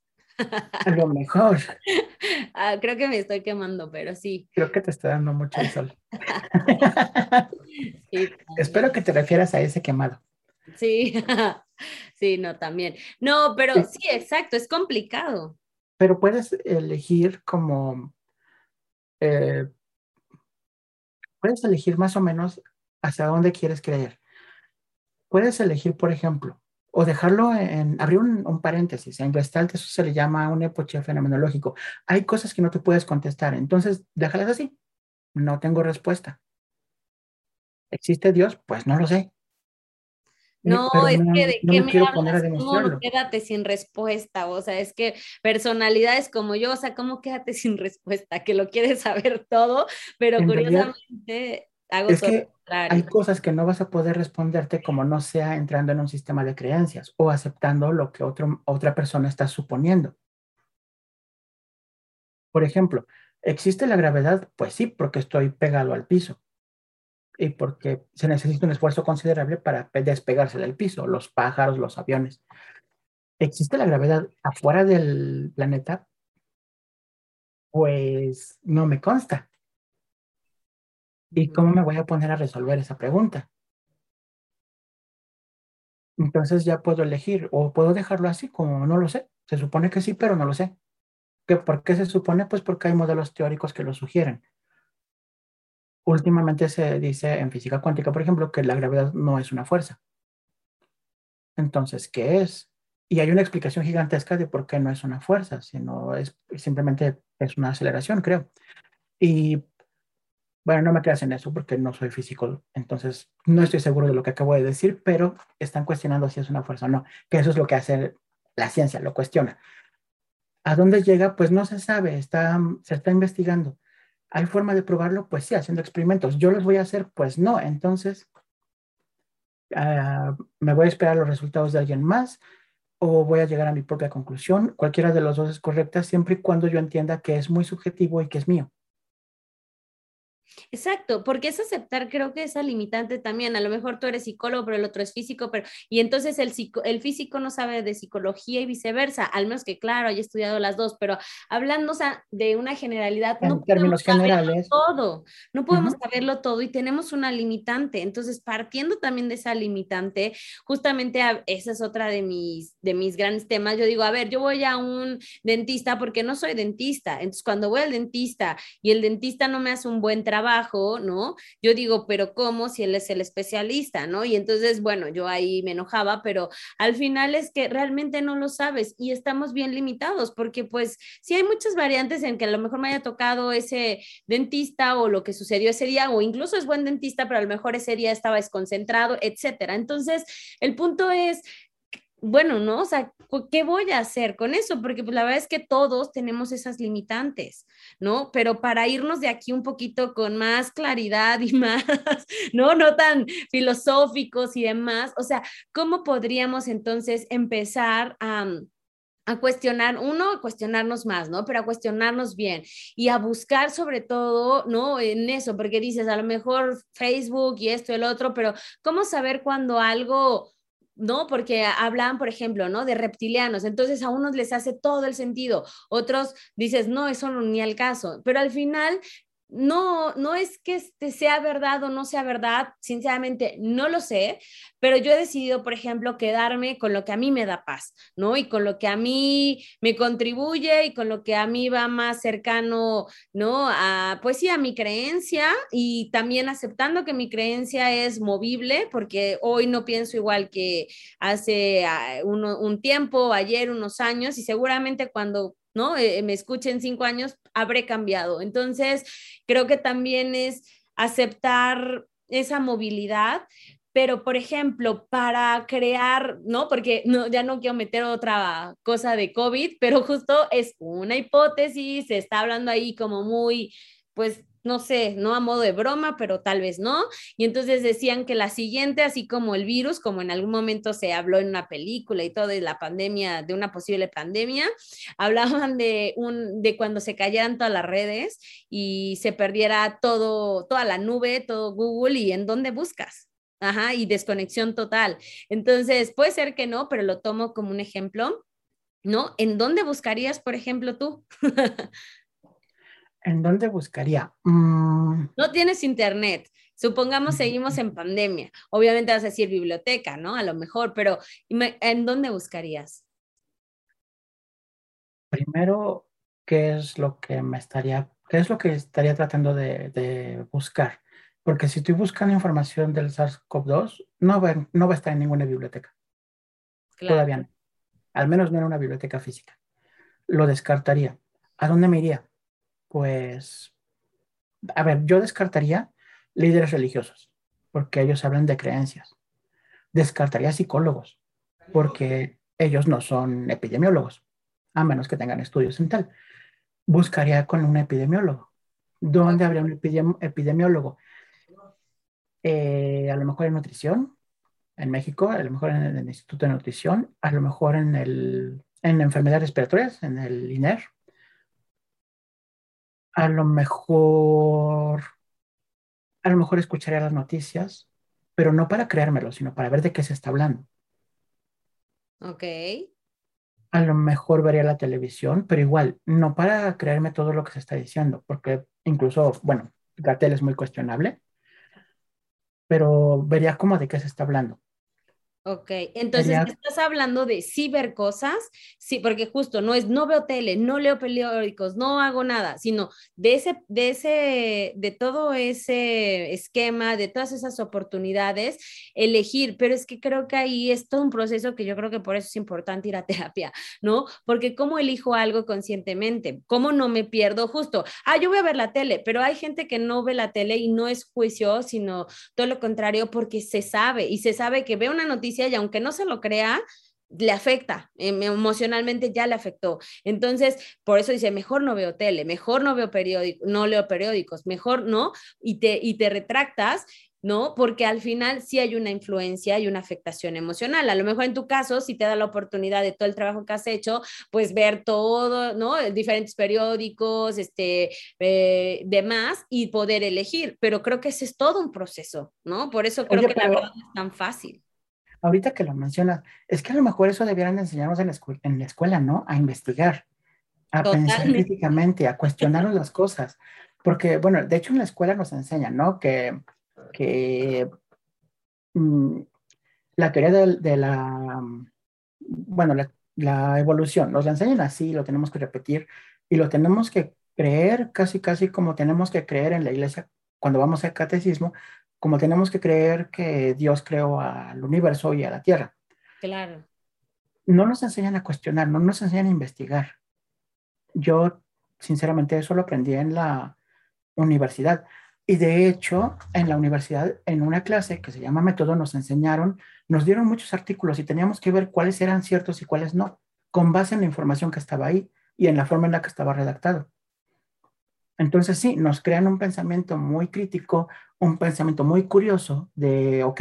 A lo mejor. [LAUGHS] Ah, creo que me estoy quemando, pero sí. Creo que te está dando mucho el sol. [LAUGHS] Espero que te refieras a ese quemado. Sí, [LAUGHS] sí, no, también. No, pero sí, exacto, es complicado. Pero puedes elegir como eh, puedes elegir más o menos hacia dónde quieres creer. Puedes elegir, por ejemplo, o dejarlo en, abrir un, paréntesis. En Gestalt eso se le llama un epoche fenomenológico. Hay cosas que no te puedes contestar, entonces déjalas así. No tengo respuesta. ¿Existe Dios? Pues no lo sé. No, es que de qué me, quiero poner a demostrarlo. quédate sin respuesta, o sea, es que personalidades como yo, o sea, ¿cómo quédate sin respuesta? Que lo quieres saber todo, pero curiosamente hago es que Hay cosas que no vas a poder responderte como no sea entrando en un sistema de creencias o aceptando lo que otro, otra persona está suponiendo. Por ejemplo, ¿existe la gravedad? Pues sí, porque estoy pegado al piso y porque se necesita un esfuerzo considerable para despegarse del piso, los pájaros, los aviones. ¿Existe la gravedad afuera del planeta? Pues no me consta. ¿Y cómo me voy a poner a resolver esa pregunta? Entonces ya puedo elegir o puedo dejarlo así como no lo sé. Se supone que sí, pero no lo sé. ¿Por qué se supone? Pues porque hay modelos teóricos que lo sugieren últimamente se dice en física cuántica, por ejemplo, que la gravedad no es una fuerza. Entonces, ¿qué es? Y hay una explicación gigantesca de por qué no es una fuerza, sino es simplemente es una aceleración, creo. Y bueno, no me creas en eso porque no soy físico, entonces no estoy seguro de lo que acabo de decir, pero están cuestionando si es una fuerza o no, que eso es lo que hace la ciencia, lo cuestiona. ¿A dónde llega? Pues no se sabe, está, se está investigando. ¿Hay forma de probarlo? Pues sí, haciendo experimentos. ¿Yo los voy a hacer? Pues no. Entonces, ah, me voy a esperar los resultados de alguien más o voy a llegar a mi propia conclusión. Cualquiera de los dos es correcta siempre y cuando yo entienda que es muy subjetivo y que es mío. Exacto, porque es aceptar, creo que esa limitante también, a lo mejor tú eres psicólogo, pero el otro es físico, pero y entonces el, el físico no sabe de psicología y viceversa, al menos que claro, haya estudiado las dos, pero hablando o sea, de una generalidad, en no términos generales, todo, no podemos saberlo todo y tenemos una limitante, entonces partiendo también de esa limitante, justamente esa es otra de mis, de mis grandes temas, yo digo, a ver, yo voy a un dentista porque no soy dentista, entonces cuando voy al dentista y el dentista no me hace un buen trabajo, ¿no? Yo digo, pero ¿cómo si él es el especialista, ¿no? Y entonces, bueno, yo ahí me enojaba, pero al final es que realmente no lo sabes y estamos bien limitados porque pues sí hay muchas variantes en que a lo mejor me haya tocado ese dentista o lo que sucedió ese día o incluso es buen dentista, pero a lo mejor ese día estaba desconcentrado, etcétera. Entonces, el punto es bueno, ¿no? O sea, ¿qué voy a hacer con eso? Porque pues, la verdad es que todos tenemos esas limitantes, ¿no? Pero para irnos de aquí un poquito con más claridad y [LAUGHS] más, ¿no? No tan filosóficos y demás, o sea, ¿cómo podríamos entonces empezar a... a cuestionar, uno, a cuestionarnos más, ¿no? Pero a cuestionarnos bien y a buscar sobre todo, ¿no? En eso, porque dices, a lo mejor Facebook y esto el otro, pero ¿cómo saber cuando algo ¿no? Porque hablan, por ejemplo, ¿no? De reptilianos. Entonces a unos les hace todo el sentido, otros dices, no, eso no ni al caso. Pero al final no, no es que este sea verdad o no sea verdad, sinceramente no lo sé, pero yo he decidido, por ejemplo, quedarme con lo que a mí me da paz, ¿no? Y con lo que a mí me contribuye y con lo que a mí va más cercano, ¿no? A, pues sí, a mi creencia y también aceptando que mi creencia es movible, porque hoy no pienso igual que hace ah, un tiempo, ayer, unos años, y seguramente cuando ¿no? Eh, me escuchen cinco años, habré cambiado. Entonces, creo que también es aceptar esa movilidad, pero por ejemplo, para crear, ¿no? Porque no, ya no quiero meter otra cosa de COVID, pero justo es una hipótesis, se está hablando ahí como muy, pues no sé, no a modo de broma, pero tal vez no. Y entonces decían que la siguiente, así como el virus, como en algún momento se habló en una película y todo de la pandemia, de una posible pandemia, [LAUGHS] hablaban de un de cuando se cayeran todas las redes y se perdiera todo, toda la nube, todo Google y en dónde buscas. Ajá, y desconexión total. Entonces, puede ser que no, pero lo tomo como un ejemplo. ¿No? ¿En dónde buscarías, por ejemplo, tú? [LAUGHS] ¿En dónde buscaría? Mm. No tienes internet. Supongamos seguimos en pandemia. Obviamente vas a decir biblioteca, ¿no? A lo mejor, pero ¿en dónde buscarías? Primero, ¿qué es lo que me estaría, qué es lo que estaría tratando de, buscar? Porque si estoy buscando información del SARS-CoV-2, no va, no va a estar en ninguna biblioteca. Todavía no. Al menos no en una biblioteca física. Lo descartaría. ¿A dónde me iría? Pues, a ver, yo descartaría líderes religiosos, porque ellos hablan de creencias. Descartaría psicólogos, porque ellos no son epidemiólogos, a menos que tengan estudios en tal. Buscaría con un epidemiólogo. ¿Dónde habría un epidemiólogo? Eh, a lo mejor en nutrición, en México, a lo mejor en el Instituto de Nutrición, a lo mejor en, el, en enfermedades respiratorias, en el INER, a lo mejor, a lo mejor escucharía las noticias, pero no para creérmelo, sino para ver de qué se está hablando. Ok. A lo mejor vería la televisión, pero igual, no para creerme todo lo que se está diciendo, porque incluso, bueno, Gatel es muy cuestionable, pero vería cómo de qué se está hablando. Ok, entonces estás hablando de cibercosas, sí, porque justo no es, no veo tele, no leo periódicos, no hago nada, sino de ese, de ese, de todo ese esquema, de todas esas oportunidades, elegir, pero es que creo que ahí es todo un proceso que yo creo que por eso es importante ir a [LAUGHS] terapia, ¿no? Porque cómo elijo algo conscientemente, cómo no me pierdo justo, ah, yo voy a ver la tele, pero hay gente que no ve la tele y no es juicio, sino todo lo contrario, porque se sabe y se sabe que ve una noticia y aunque no se lo crea, le afecta, em, emocionalmente ya le afectó. Entonces, por eso dice, mejor no veo tele, mejor no veo periódicos, no leo periódicos, mejor no, y te, y te retractas ¿no? Porque al final sí hay una influencia y una afectación emocional. A lo mejor en tu caso, si te da la oportunidad de todo el trabajo que has hecho, pues ver todo, ¿no? Diferentes periódicos, este, eh, demás, y poder elegir. Pero creo que ese es todo un proceso, ¿no? Por eso creo que la verdad no es tan fácil ahorita que lo mencionas, es que a lo mejor eso debieran enseñarnos en la, en la escuela, ¿no? A investigar, a pensar críticamente, a cuestionar las cosas. Porque, bueno, de hecho en la escuela nos enseñan, ¿no? Que, que mm, la teoría de, la, bueno, la, la, evolución, nos la enseñan así, lo tenemos que repetir y lo tenemos que creer casi, casi como tenemos que creer en la iglesia cuando vamos al catecismo, como tenemos que creer que Dios creó al universo y a la Tierra. Claro. No nos enseñan a cuestionar, no nos enseñan a investigar. Yo, sinceramente, eso lo aprendí en la universidad. Y de hecho, en la universidad, en una clase que se llama Método, nos enseñaron, nos dieron muchos artículos y teníamos que ver cuáles eran ciertos y cuáles no, con base en la información que estaba ahí y en la forma en la que estaba redactado. Entonces sí, nos crean un pensamiento muy crítico, un pensamiento muy curioso de, ok,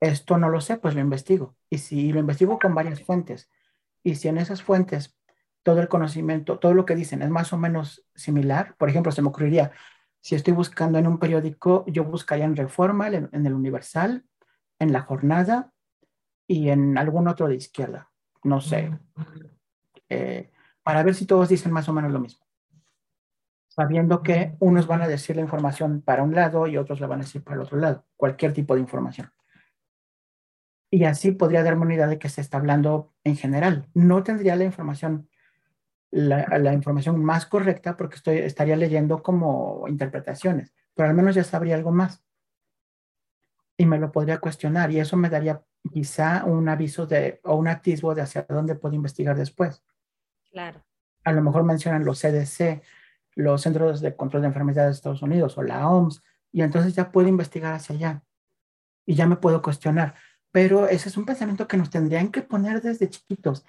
esto no lo sé, pues lo investigo. Y si lo investigo con varias fuentes, y si en esas fuentes todo el conocimiento, todo lo que dicen es más o menos similar, por ejemplo, se me ocurriría, si estoy buscando en un periódico, yo buscaría en Reforma, en, el Universal, en La Jornada y en algún otro de izquierda, no sé, eh, para ver si todos dicen más o menos lo mismo. Sabiendo que unos van a decir la información para un lado y otros la van a decir para el otro lado, cualquier tipo de información. Y así podría darme una idea de que se está hablando en general. No tendría la información, la, información más correcta porque estoy, estaría leyendo como interpretaciones, pero al menos ya sabría algo más. Y me lo podría cuestionar y eso me daría quizá un aviso de, o un atisbo de hacia dónde puedo investigar después. Claro. A lo mejor mencionan los CDC, los Centros de Control de Enfermedades de Estados Unidos o la OMS, y entonces ya puedo investigar hacia allá y ya me puedo cuestionar. Pero ese es un pensamiento que nos tendrían que poner desde chiquitos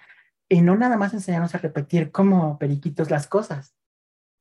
y no nada más enseñarnos a repetir como periquitos las cosas.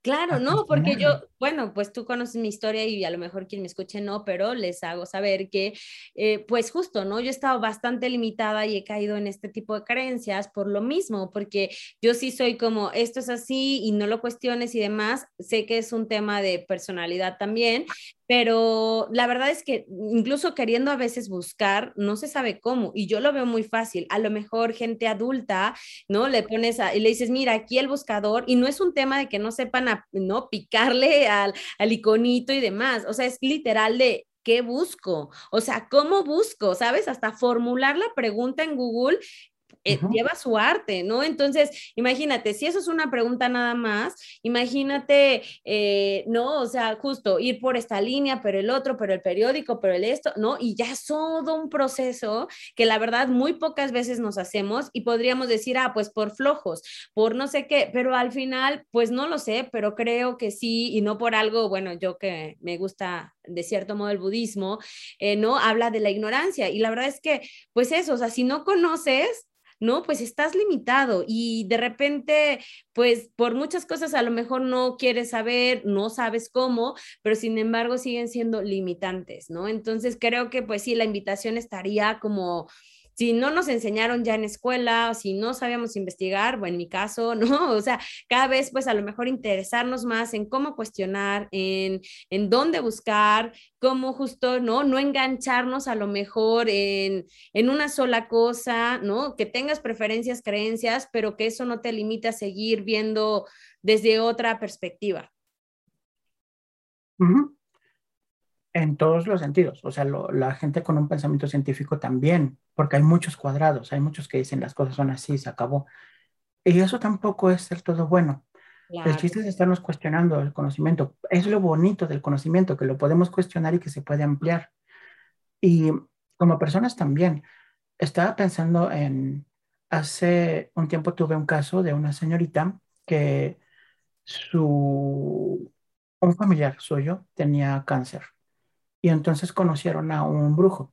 Claro, no, porque yo, bueno, pues tú conoces mi historia y a lo mejor quien me escuche no, pero les hago saber que, eh, pues justo, ¿no? Yo he estado bastante limitada y he caído en este tipo de creencias por lo mismo, porque yo sí soy como, esto es así y no lo cuestiones y demás. Sé que es un tema de personalidad también, pero la verdad es que incluso queriendo a veces buscar, no se sabe cómo, y yo lo veo muy fácil. A lo mejor gente adulta, ¿no? Le pones y le dices, mira, aquí el buscador, y no es un tema de que no sepan, ¿no? Picarle al, al iconito y demás, o sea, es literal de ¿qué busco? O sea, ¿cómo busco? ¿Sabes? Hasta formular la pregunta en Google eh, lleva su arte, ¿no? Entonces, imagínate, si eso es una pregunta nada más, imagínate, eh, ¿no? O sea, justo ir por esta línea, pero el otro, pero el periódico, pero el esto, ¿no? Y ya es todo un proceso que la verdad muy pocas veces nos hacemos y podríamos decir, ah, pues por flojos, por no sé qué, pero al final, pues no lo sé, pero creo que sí, y no por algo, bueno, yo que me gusta de cierto modo el budismo, eh, ¿no? Habla de la ignorancia y la verdad es que, pues eso, o sea, si no conoces, ¿no? Pues estás limitado y de repente, pues por muchas cosas a lo mejor no quieres saber, no sabes cómo, pero sin embargo siguen siendo limitantes, ¿no? Entonces creo que pues sí, la invitación estaría como si no nos enseñaron ya en escuela, o si no sabíamos investigar, o en mi caso, [LAUGHS] ¿no? O sea, cada vez pues a lo mejor interesarnos más en cómo cuestionar, en, en dónde buscar, cómo justo, ¿no? No engancharnos a lo mejor en, en una sola cosa, ¿no? Que tengas preferencias, creencias, pero que eso no te limite a seguir viendo desde otra perspectiva en todos los sentidos. O sea, la gente con un pensamiento científico también, porque hay muchos cuadrados, hay muchos que dicen las cosas son así, se acabó. Y eso tampoco es ser todo bueno. El chiste es estarnos cuestionando el conocimiento. Es lo bonito del conocimiento, que lo podemos cuestionar y que se puede ampliar. Y como personas también, estaba pensando en, hace un tiempo tuve un caso de una señorita que su, un familiar suyo tenía cáncer y entonces conocieron a un brujo.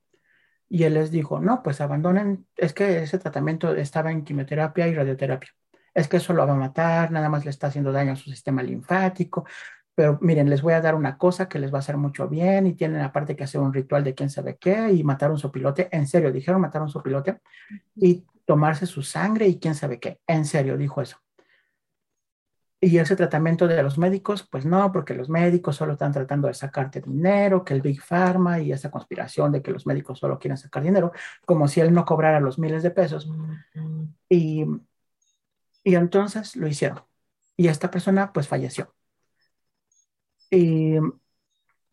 Y él les dijo, no, pues abandonen, es que ese tratamiento estaba en quimioterapia y radioterapia. Es que eso lo va a matar, nada más le está haciendo daño a su sistema linfático. Pero miren, les voy a dar una cosa que les va a hacer mucho bien y tienen aparte que hacer un ritual de quién sabe qué y matar un sopilote. En serio, dijeron matar un sopilote y tomarse su sangre y quién sabe qué. En serio, dijo eso. Y ese tratamiento de los médicos, pues no, porque los médicos solo están tratando de sacarte dinero, que el Big Pharma y esa conspiración de que los médicos solo quieren sacar dinero, como si él no cobrara los miles de pesos. Y, y entonces lo hicieron. Y esta persona pues falleció. Y,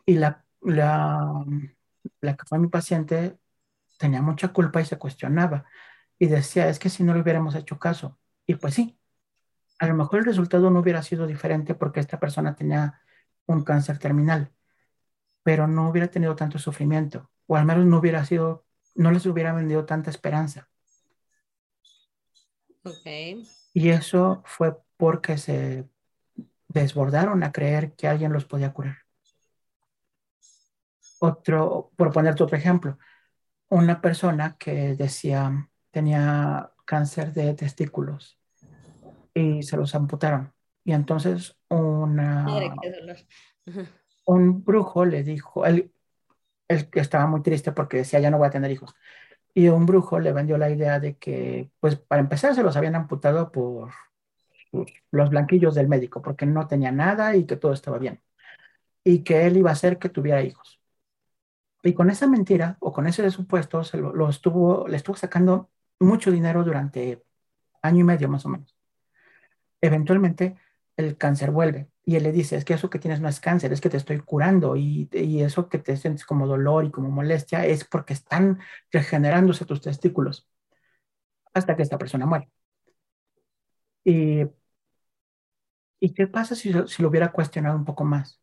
y la, la, la que fue mi paciente tenía mucha culpa y se cuestionaba. Y decía, es que si no le hubiéramos hecho caso. Y pues sí, a lo mejor el resultado no hubiera sido diferente porque esta persona tenía un cáncer terminal, pero no hubiera tenido tanto sufrimiento, o al menos no hubiera sido, no les hubiera vendido tanta esperanza. Okay. Y eso fue porque se desbordaron a creer que alguien los podía curar. Otro, por ponerte otro ejemplo, una persona que decía tenía cáncer de testículos y se los amputaron. Y entonces una, un brujo le dijo, él, que estaba muy triste porque decía, ya no voy a tener hijos. Y un brujo le vendió la idea de que, pues para empezar, se los habían amputado por los blanquillos del médico, porque no tenía nada y que todo estaba bien. Y que él iba a hacer que tuviera hijos. Y con esa mentira o con ese supuesto, se lo, estuvo, le estuvo sacando mucho dinero durante año y medio más o menos eventualmente el cáncer vuelve Y él le dice, es que eso que tienes no es cáncer, es que te estoy curando y, y eso que te sientes como dolor y como molestia es porque están regenerándose tus testículos hasta que esta persona muere. Y, ¿y qué pasa si, si lo hubiera cuestionado un poco más?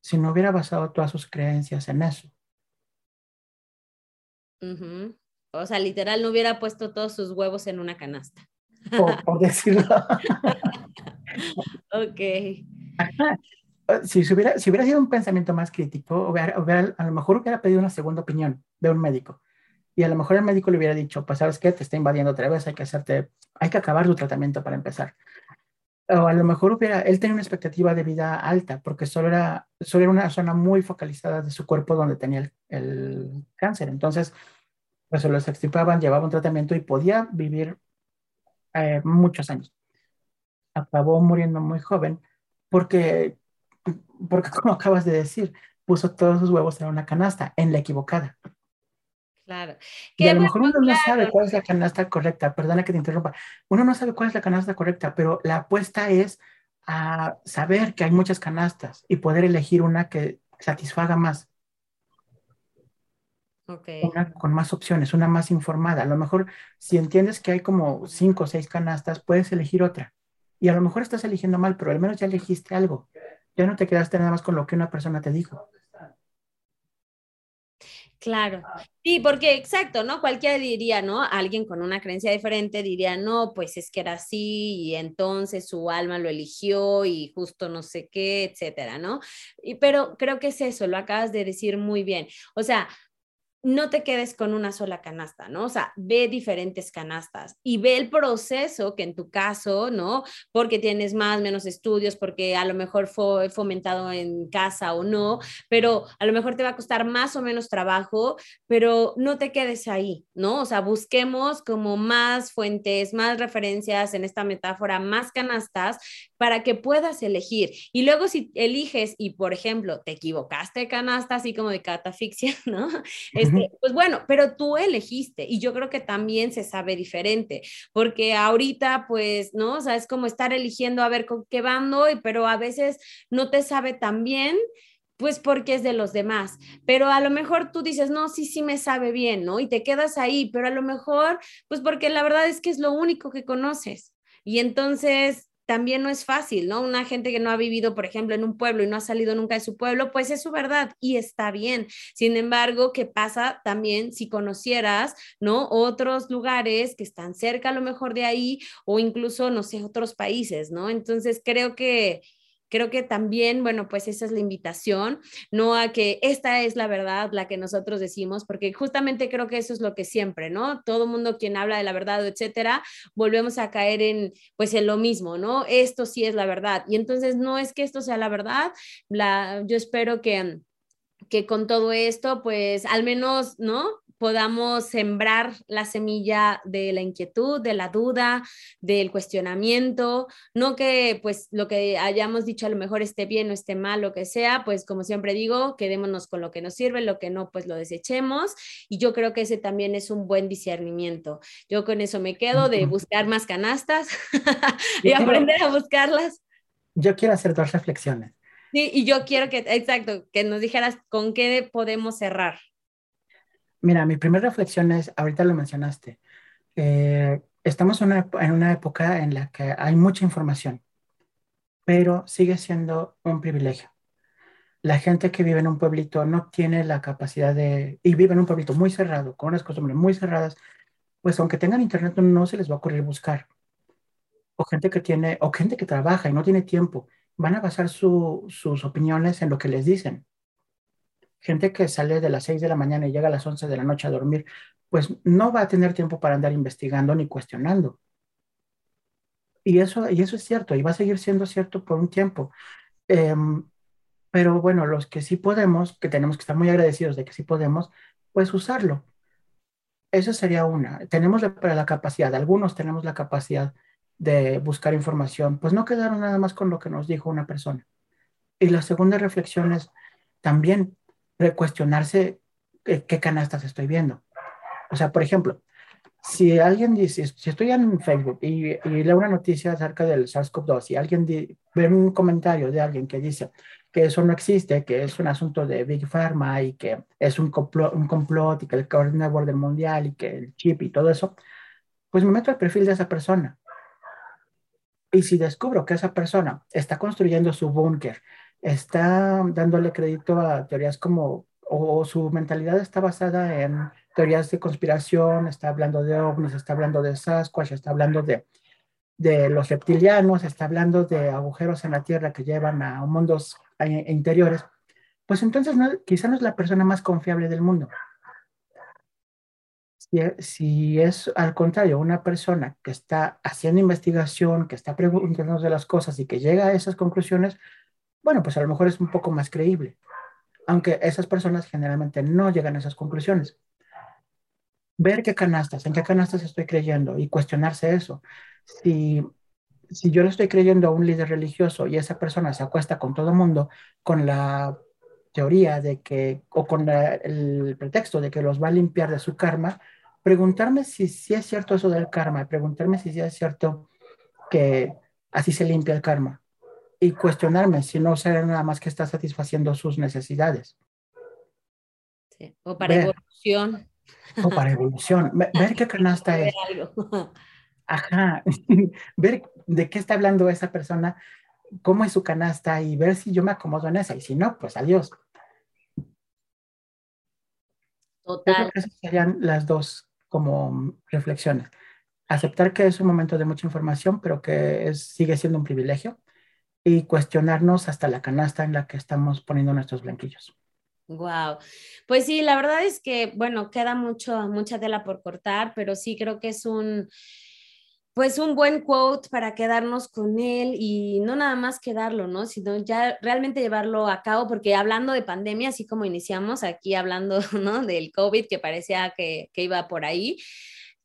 Si no hubiera basado todas sus creencias en eso. O sea, literal, no hubiera puesto todos sus huevos en una canasta. Por, decirlo. [LAUGHS] ok. Si, hubiera, si hubiera sido un pensamiento más crítico, a lo mejor hubiera pedido una segunda opinión de un médico. Y a lo mejor el médico le hubiera dicho, pues sabes qué, te está invadiendo otra vez, hay que hacerte, hay que acabar tu tratamiento para empezar. O a lo mejor hubiera, él tenía una expectativa de vida alta, porque solo era, solo era una zona muy focalizada de su cuerpo donde tenía el, el cáncer. Entonces, pues se los extirpaban, llevaba un tratamiento y podía vivir eh, muchos años. Acabó muriendo muy joven porque, porque, [LAUGHS] como acabas de decir, puso todos sus huevos en una canasta, en la equivocada. Claro. y a lo mejor uno no sabe cuál es la canasta correcta, perdona que te interrumpa, uno no sabe cuál es la canasta correcta, pero la apuesta es a saber que hay muchas canastas y poder elegir una que satisfaga más. Una con más opciones, una más informada. A lo mejor, si entiendes que hay como cinco o seis canastas, puedes elegir otra. Y a lo mejor estás eligiendo mal, pero al menos ya elegiste algo. Ya no te quedaste nada más con lo que una persona te dijo. Claro, sí, porque exacto, ¿no? Cualquiera diría, ¿no? Alguien con una creencia diferente diría, no, pues es que era así y entonces su alma lo eligió y justo no sé qué, etcétera, ¿no? Y, pero creo que es eso, lo acabas de decir muy bien. O sea, no te quedes con una sola canasta, ¿no? O sea, ve diferentes canastas y ve el proceso que en tu caso, ¿no? Porque tienes más, menos estudios, porque a lo mejor fue fomentado en casa o no, pero a lo mejor te va a costar más o menos trabajo, pero no te quedes ahí, ¿no? O sea, busquemos como más fuentes, más referencias en esta metáfora, más canastas para que puedas elegir. Y luego si eliges y, por ejemplo, te equivocaste de canasta, así como de catafixia, [LAUGHS] ¿no? Pues bueno, pero tú elegiste y yo creo que también se sabe diferente, porque ahorita, pues, ¿no? O sea, es como estar eligiendo a ver con qué bando, pero a veces no te sabe tan bien pues porque es de los demás. Pero a lo mejor tú dices, no, sí, sí me sabe bien, ¿no? Y te quedas ahí, pero a lo mejor, pues porque la verdad es que es lo único que conoces. Y entonces, también no es fácil, ¿no? Una gente que no ha vivido, por ejemplo, en un pueblo y no ha salido nunca de su pueblo, pues es su verdad y está bien. Sin embargo, ¿qué pasa también si conocieras, ¿no? Otros lugares que están cerca a lo mejor de ahí o incluso, no sé, otros países, ¿no? Entonces, creo que Creo que también, bueno, pues esa es la invitación, no a que esta es la verdad, la que nosotros decimos, porque justamente creo que eso es lo que siempre, ¿no? Todo mundo quien habla de la verdad, etcétera, volvemos a caer en, pues, en lo mismo, ¿no? Esto sí es la verdad. Y entonces no es que esto sea la verdad, la, yo espero que que con todo esto, pues al menos, ¿no? Podamos sembrar la semilla de la inquietud, de la duda, del cuestionamiento, no que pues lo que hayamos dicho a lo mejor esté bien o esté mal, lo que sea, pues como siempre digo, quedémonos con lo que nos sirve, lo que no, pues lo desechemos y yo creo que ese también es un buen discernimiento. Yo con eso me quedo de buscar más canastas [LAUGHS] y aprender a buscarlas. Yo quiero hacer dos reflexiones. Sí, y yo quiero que, exacto, que nos dijeras con qué podemos cerrar. Mira, mi primera reflexión es, ahorita lo mencionaste, eh, estamos en una, época en la que hay mucha información, pero sigue siendo un privilegio. La gente que vive en un pueblito no tiene la capacidad de, y vive en un pueblito muy cerrado, con unas costumbres muy cerradas, pues aunque tengan internet no se les va a ocurrir buscar. O gente que tiene, o gente que trabaja y no tiene tiempo, van a basar sus opiniones en lo que les dicen gente que sale de las 6 de la mañana y llega a las 11 de la noche a dormir, pues no va a tener tiempo para andar investigando ni cuestionando. Y eso, y eso es cierto, y va a seguir siendo cierto por un tiempo. Em, pero bueno, los que sí podemos, que tenemos que estar muy agradecidos de que sí podemos, pues usarlo. Esa sería una. Tenemos la, la capacidad, algunos tenemos la capacidad de buscar información, pues no quedaron nada más con lo que nos dijo una persona. Y la segunda reflexión es también cuestionarse qué, canastas estoy viendo. O sea, por ejemplo, si alguien dice, si estoy en Facebook y, leo una noticia acerca del SARS-CoV-2 y alguien ve un comentario de alguien que dice que eso no existe, que es un asunto de Big Pharma y que es un complot, un complot y que el coordinador del mundial y que el chip y todo eso, pues me meto al perfil de esa persona. Y si descubro que esa persona está construyendo su búnker, está dándole crédito a teorías como, o su mentalidad está basada en teorías de conspiración, está hablando de ovnis, está hablando de Sasquatch, está hablando de, de los reptilianos, está hablando de agujeros en la Tierra que llevan a mundos interiores, pues entonces no, quizá no es la persona más confiable del mundo. Si, si, es al contrario una persona que está haciendo investigación, que está preguntando de las cosas y que llega a esas conclusiones, bueno, pues a lo mejor es un poco más creíble. Aunque esas personas generalmente no llegan a esas conclusiones ver qué canastas, en qué canastas estoy creyendo y cuestionarse eso. Si, si yo le estoy creyendo a un líder religioso y esa persona se acuesta con todo el mundo con la teoría de que, o con el pretexto de que los va a limpiar de su karma, preguntarme si, si es cierto eso del karma, preguntarme si, si es cierto que así se limpia el karma y cuestionarme si no será nada más que está satisfaciendo sus necesidades. O para evolución. O para evolución. Ver qué [LAUGHS] canasta es. [LAUGHS] Ajá. [LAUGHS] Ver de qué está hablando esa persona, cómo es su canasta y ver si yo me acomodo en esa. Y si no, pues adiós. Total. esas serían las dos como reflexiones. Aceptar que es un momento de mucha información, pero que sigue siendo un privilegio. Y cuestionarnos hasta la canasta en la que estamos poniendo nuestros blanquillos. Wow. Pues sí, la verdad es que, bueno, queda mucho, mucha tela por cortar, pero sí creo que es un, pues un buen quote para quedarnos con él y no nada más quedarlo, ¿no? Sino ya realmente llevarlo a cabo, porque hablando de pandemia, así como iniciamos aquí hablando, [LAUGHS] ¿no? Del COVID que parecía que, que iba por ahí,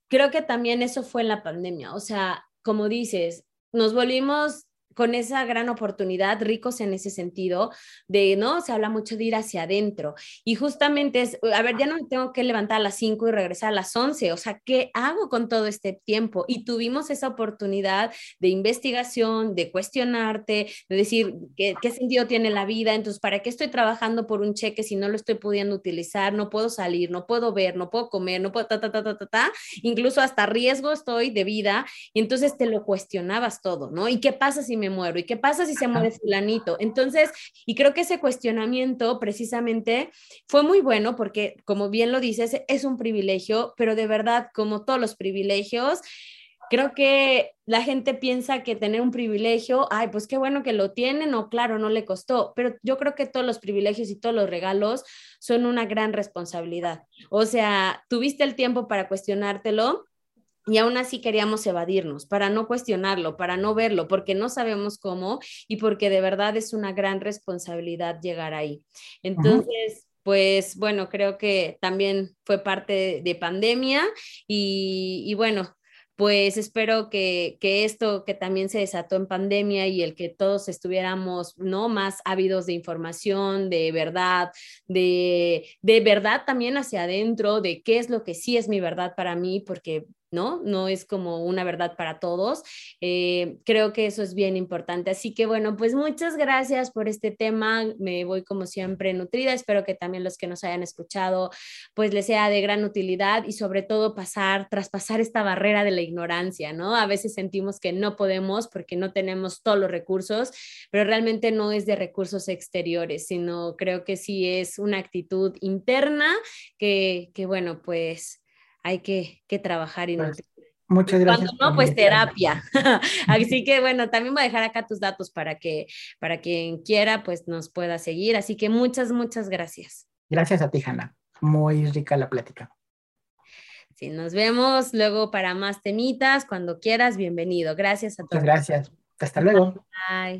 creo que también eso fue en la pandemia. O sea, como dices, nos volvimos con esa gran oportunidad, ricos en ese sentido, de, ¿no? Se habla mucho de ir hacia adentro. Y justamente es, a ver, ya no me tengo que levantar a las 5 y regresar a las 11, o sea, ¿qué hago con todo este tiempo? Y tuvimos esa oportunidad de investigación, de cuestionarte, de decir, ¿qué, sentido tiene la vida? Entonces, ¿para qué estoy trabajando por un cheque si no lo estoy pudiendo utilizar? No puedo salir, no puedo ver, no puedo comer, no puedo, ta, ta, ta, ta, ta, ta. incluso hasta riesgo estoy de vida. Y entonces te lo cuestionabas todo, ¿no? ¿Y qué pasa muero? ¿Y qué pasa si se muere fulanito? Entonces, y creo que ese cuestionamiento precisamente fue muy bueno porque, como bien lo dices, es un privilegio, pero de verdad, como todos los privilegios, creo que la gente piensa que tener un privilegio, ay, pues qué bueno que lo tienen o claro, no le costó, pero yo creo que todos los privilegios y todos los regalos son una gran responsabilidad. O sea, tuviste el tiempo para cuestionártelo y aún así queríamos evadirnos para no cuestionarlo, para no verlo, porque no sabemos cómo y porque de verdad es una gran responsabilidad llegar ahí. Entonces, pues bueno, creo que también fue parte de, pandemia y, y bueno, pues espero que, esto que también se desató en pandemia y el que todos estuviéramos no más ávidos de información, de verdad, de, de verdad también hacia adentro, de qué es lo que sí es mi verdad para mí, porque ¿no? No es como una verdad para todos. Eh, creo que eso es bien importante. Así que bueno, pues muchas gracias por este tema. Me voy como siempre nutrida. Espero que también los que nos hayan escuchado, pues les sea de gran utilidad y sobre todo pasar, traspasar esta barrera de la ignorancia, ¿no? A veces sentimos que no podemos porque no tenemos todos los recursos, pero realmente no es de recursos exteriores, sino creo que sí es una actitud interna que, que bueno, pues hay que, trabajar y pues, Muchas gracias. Cuando no, pues terapia. [LAUGHS] [LAUGHS] Así que bueno, también voy a dejar acá tus datos para que para quien quiera pues nos pueda seguir. Así que muchas, muchas gracias. Gracias a ti, Hanna. Muy rica la plática. Sí, nos vemos luego para más temitas. Cuando quieras, bienvenido. Gracias a todos. gracias. Hasta luego. Bye.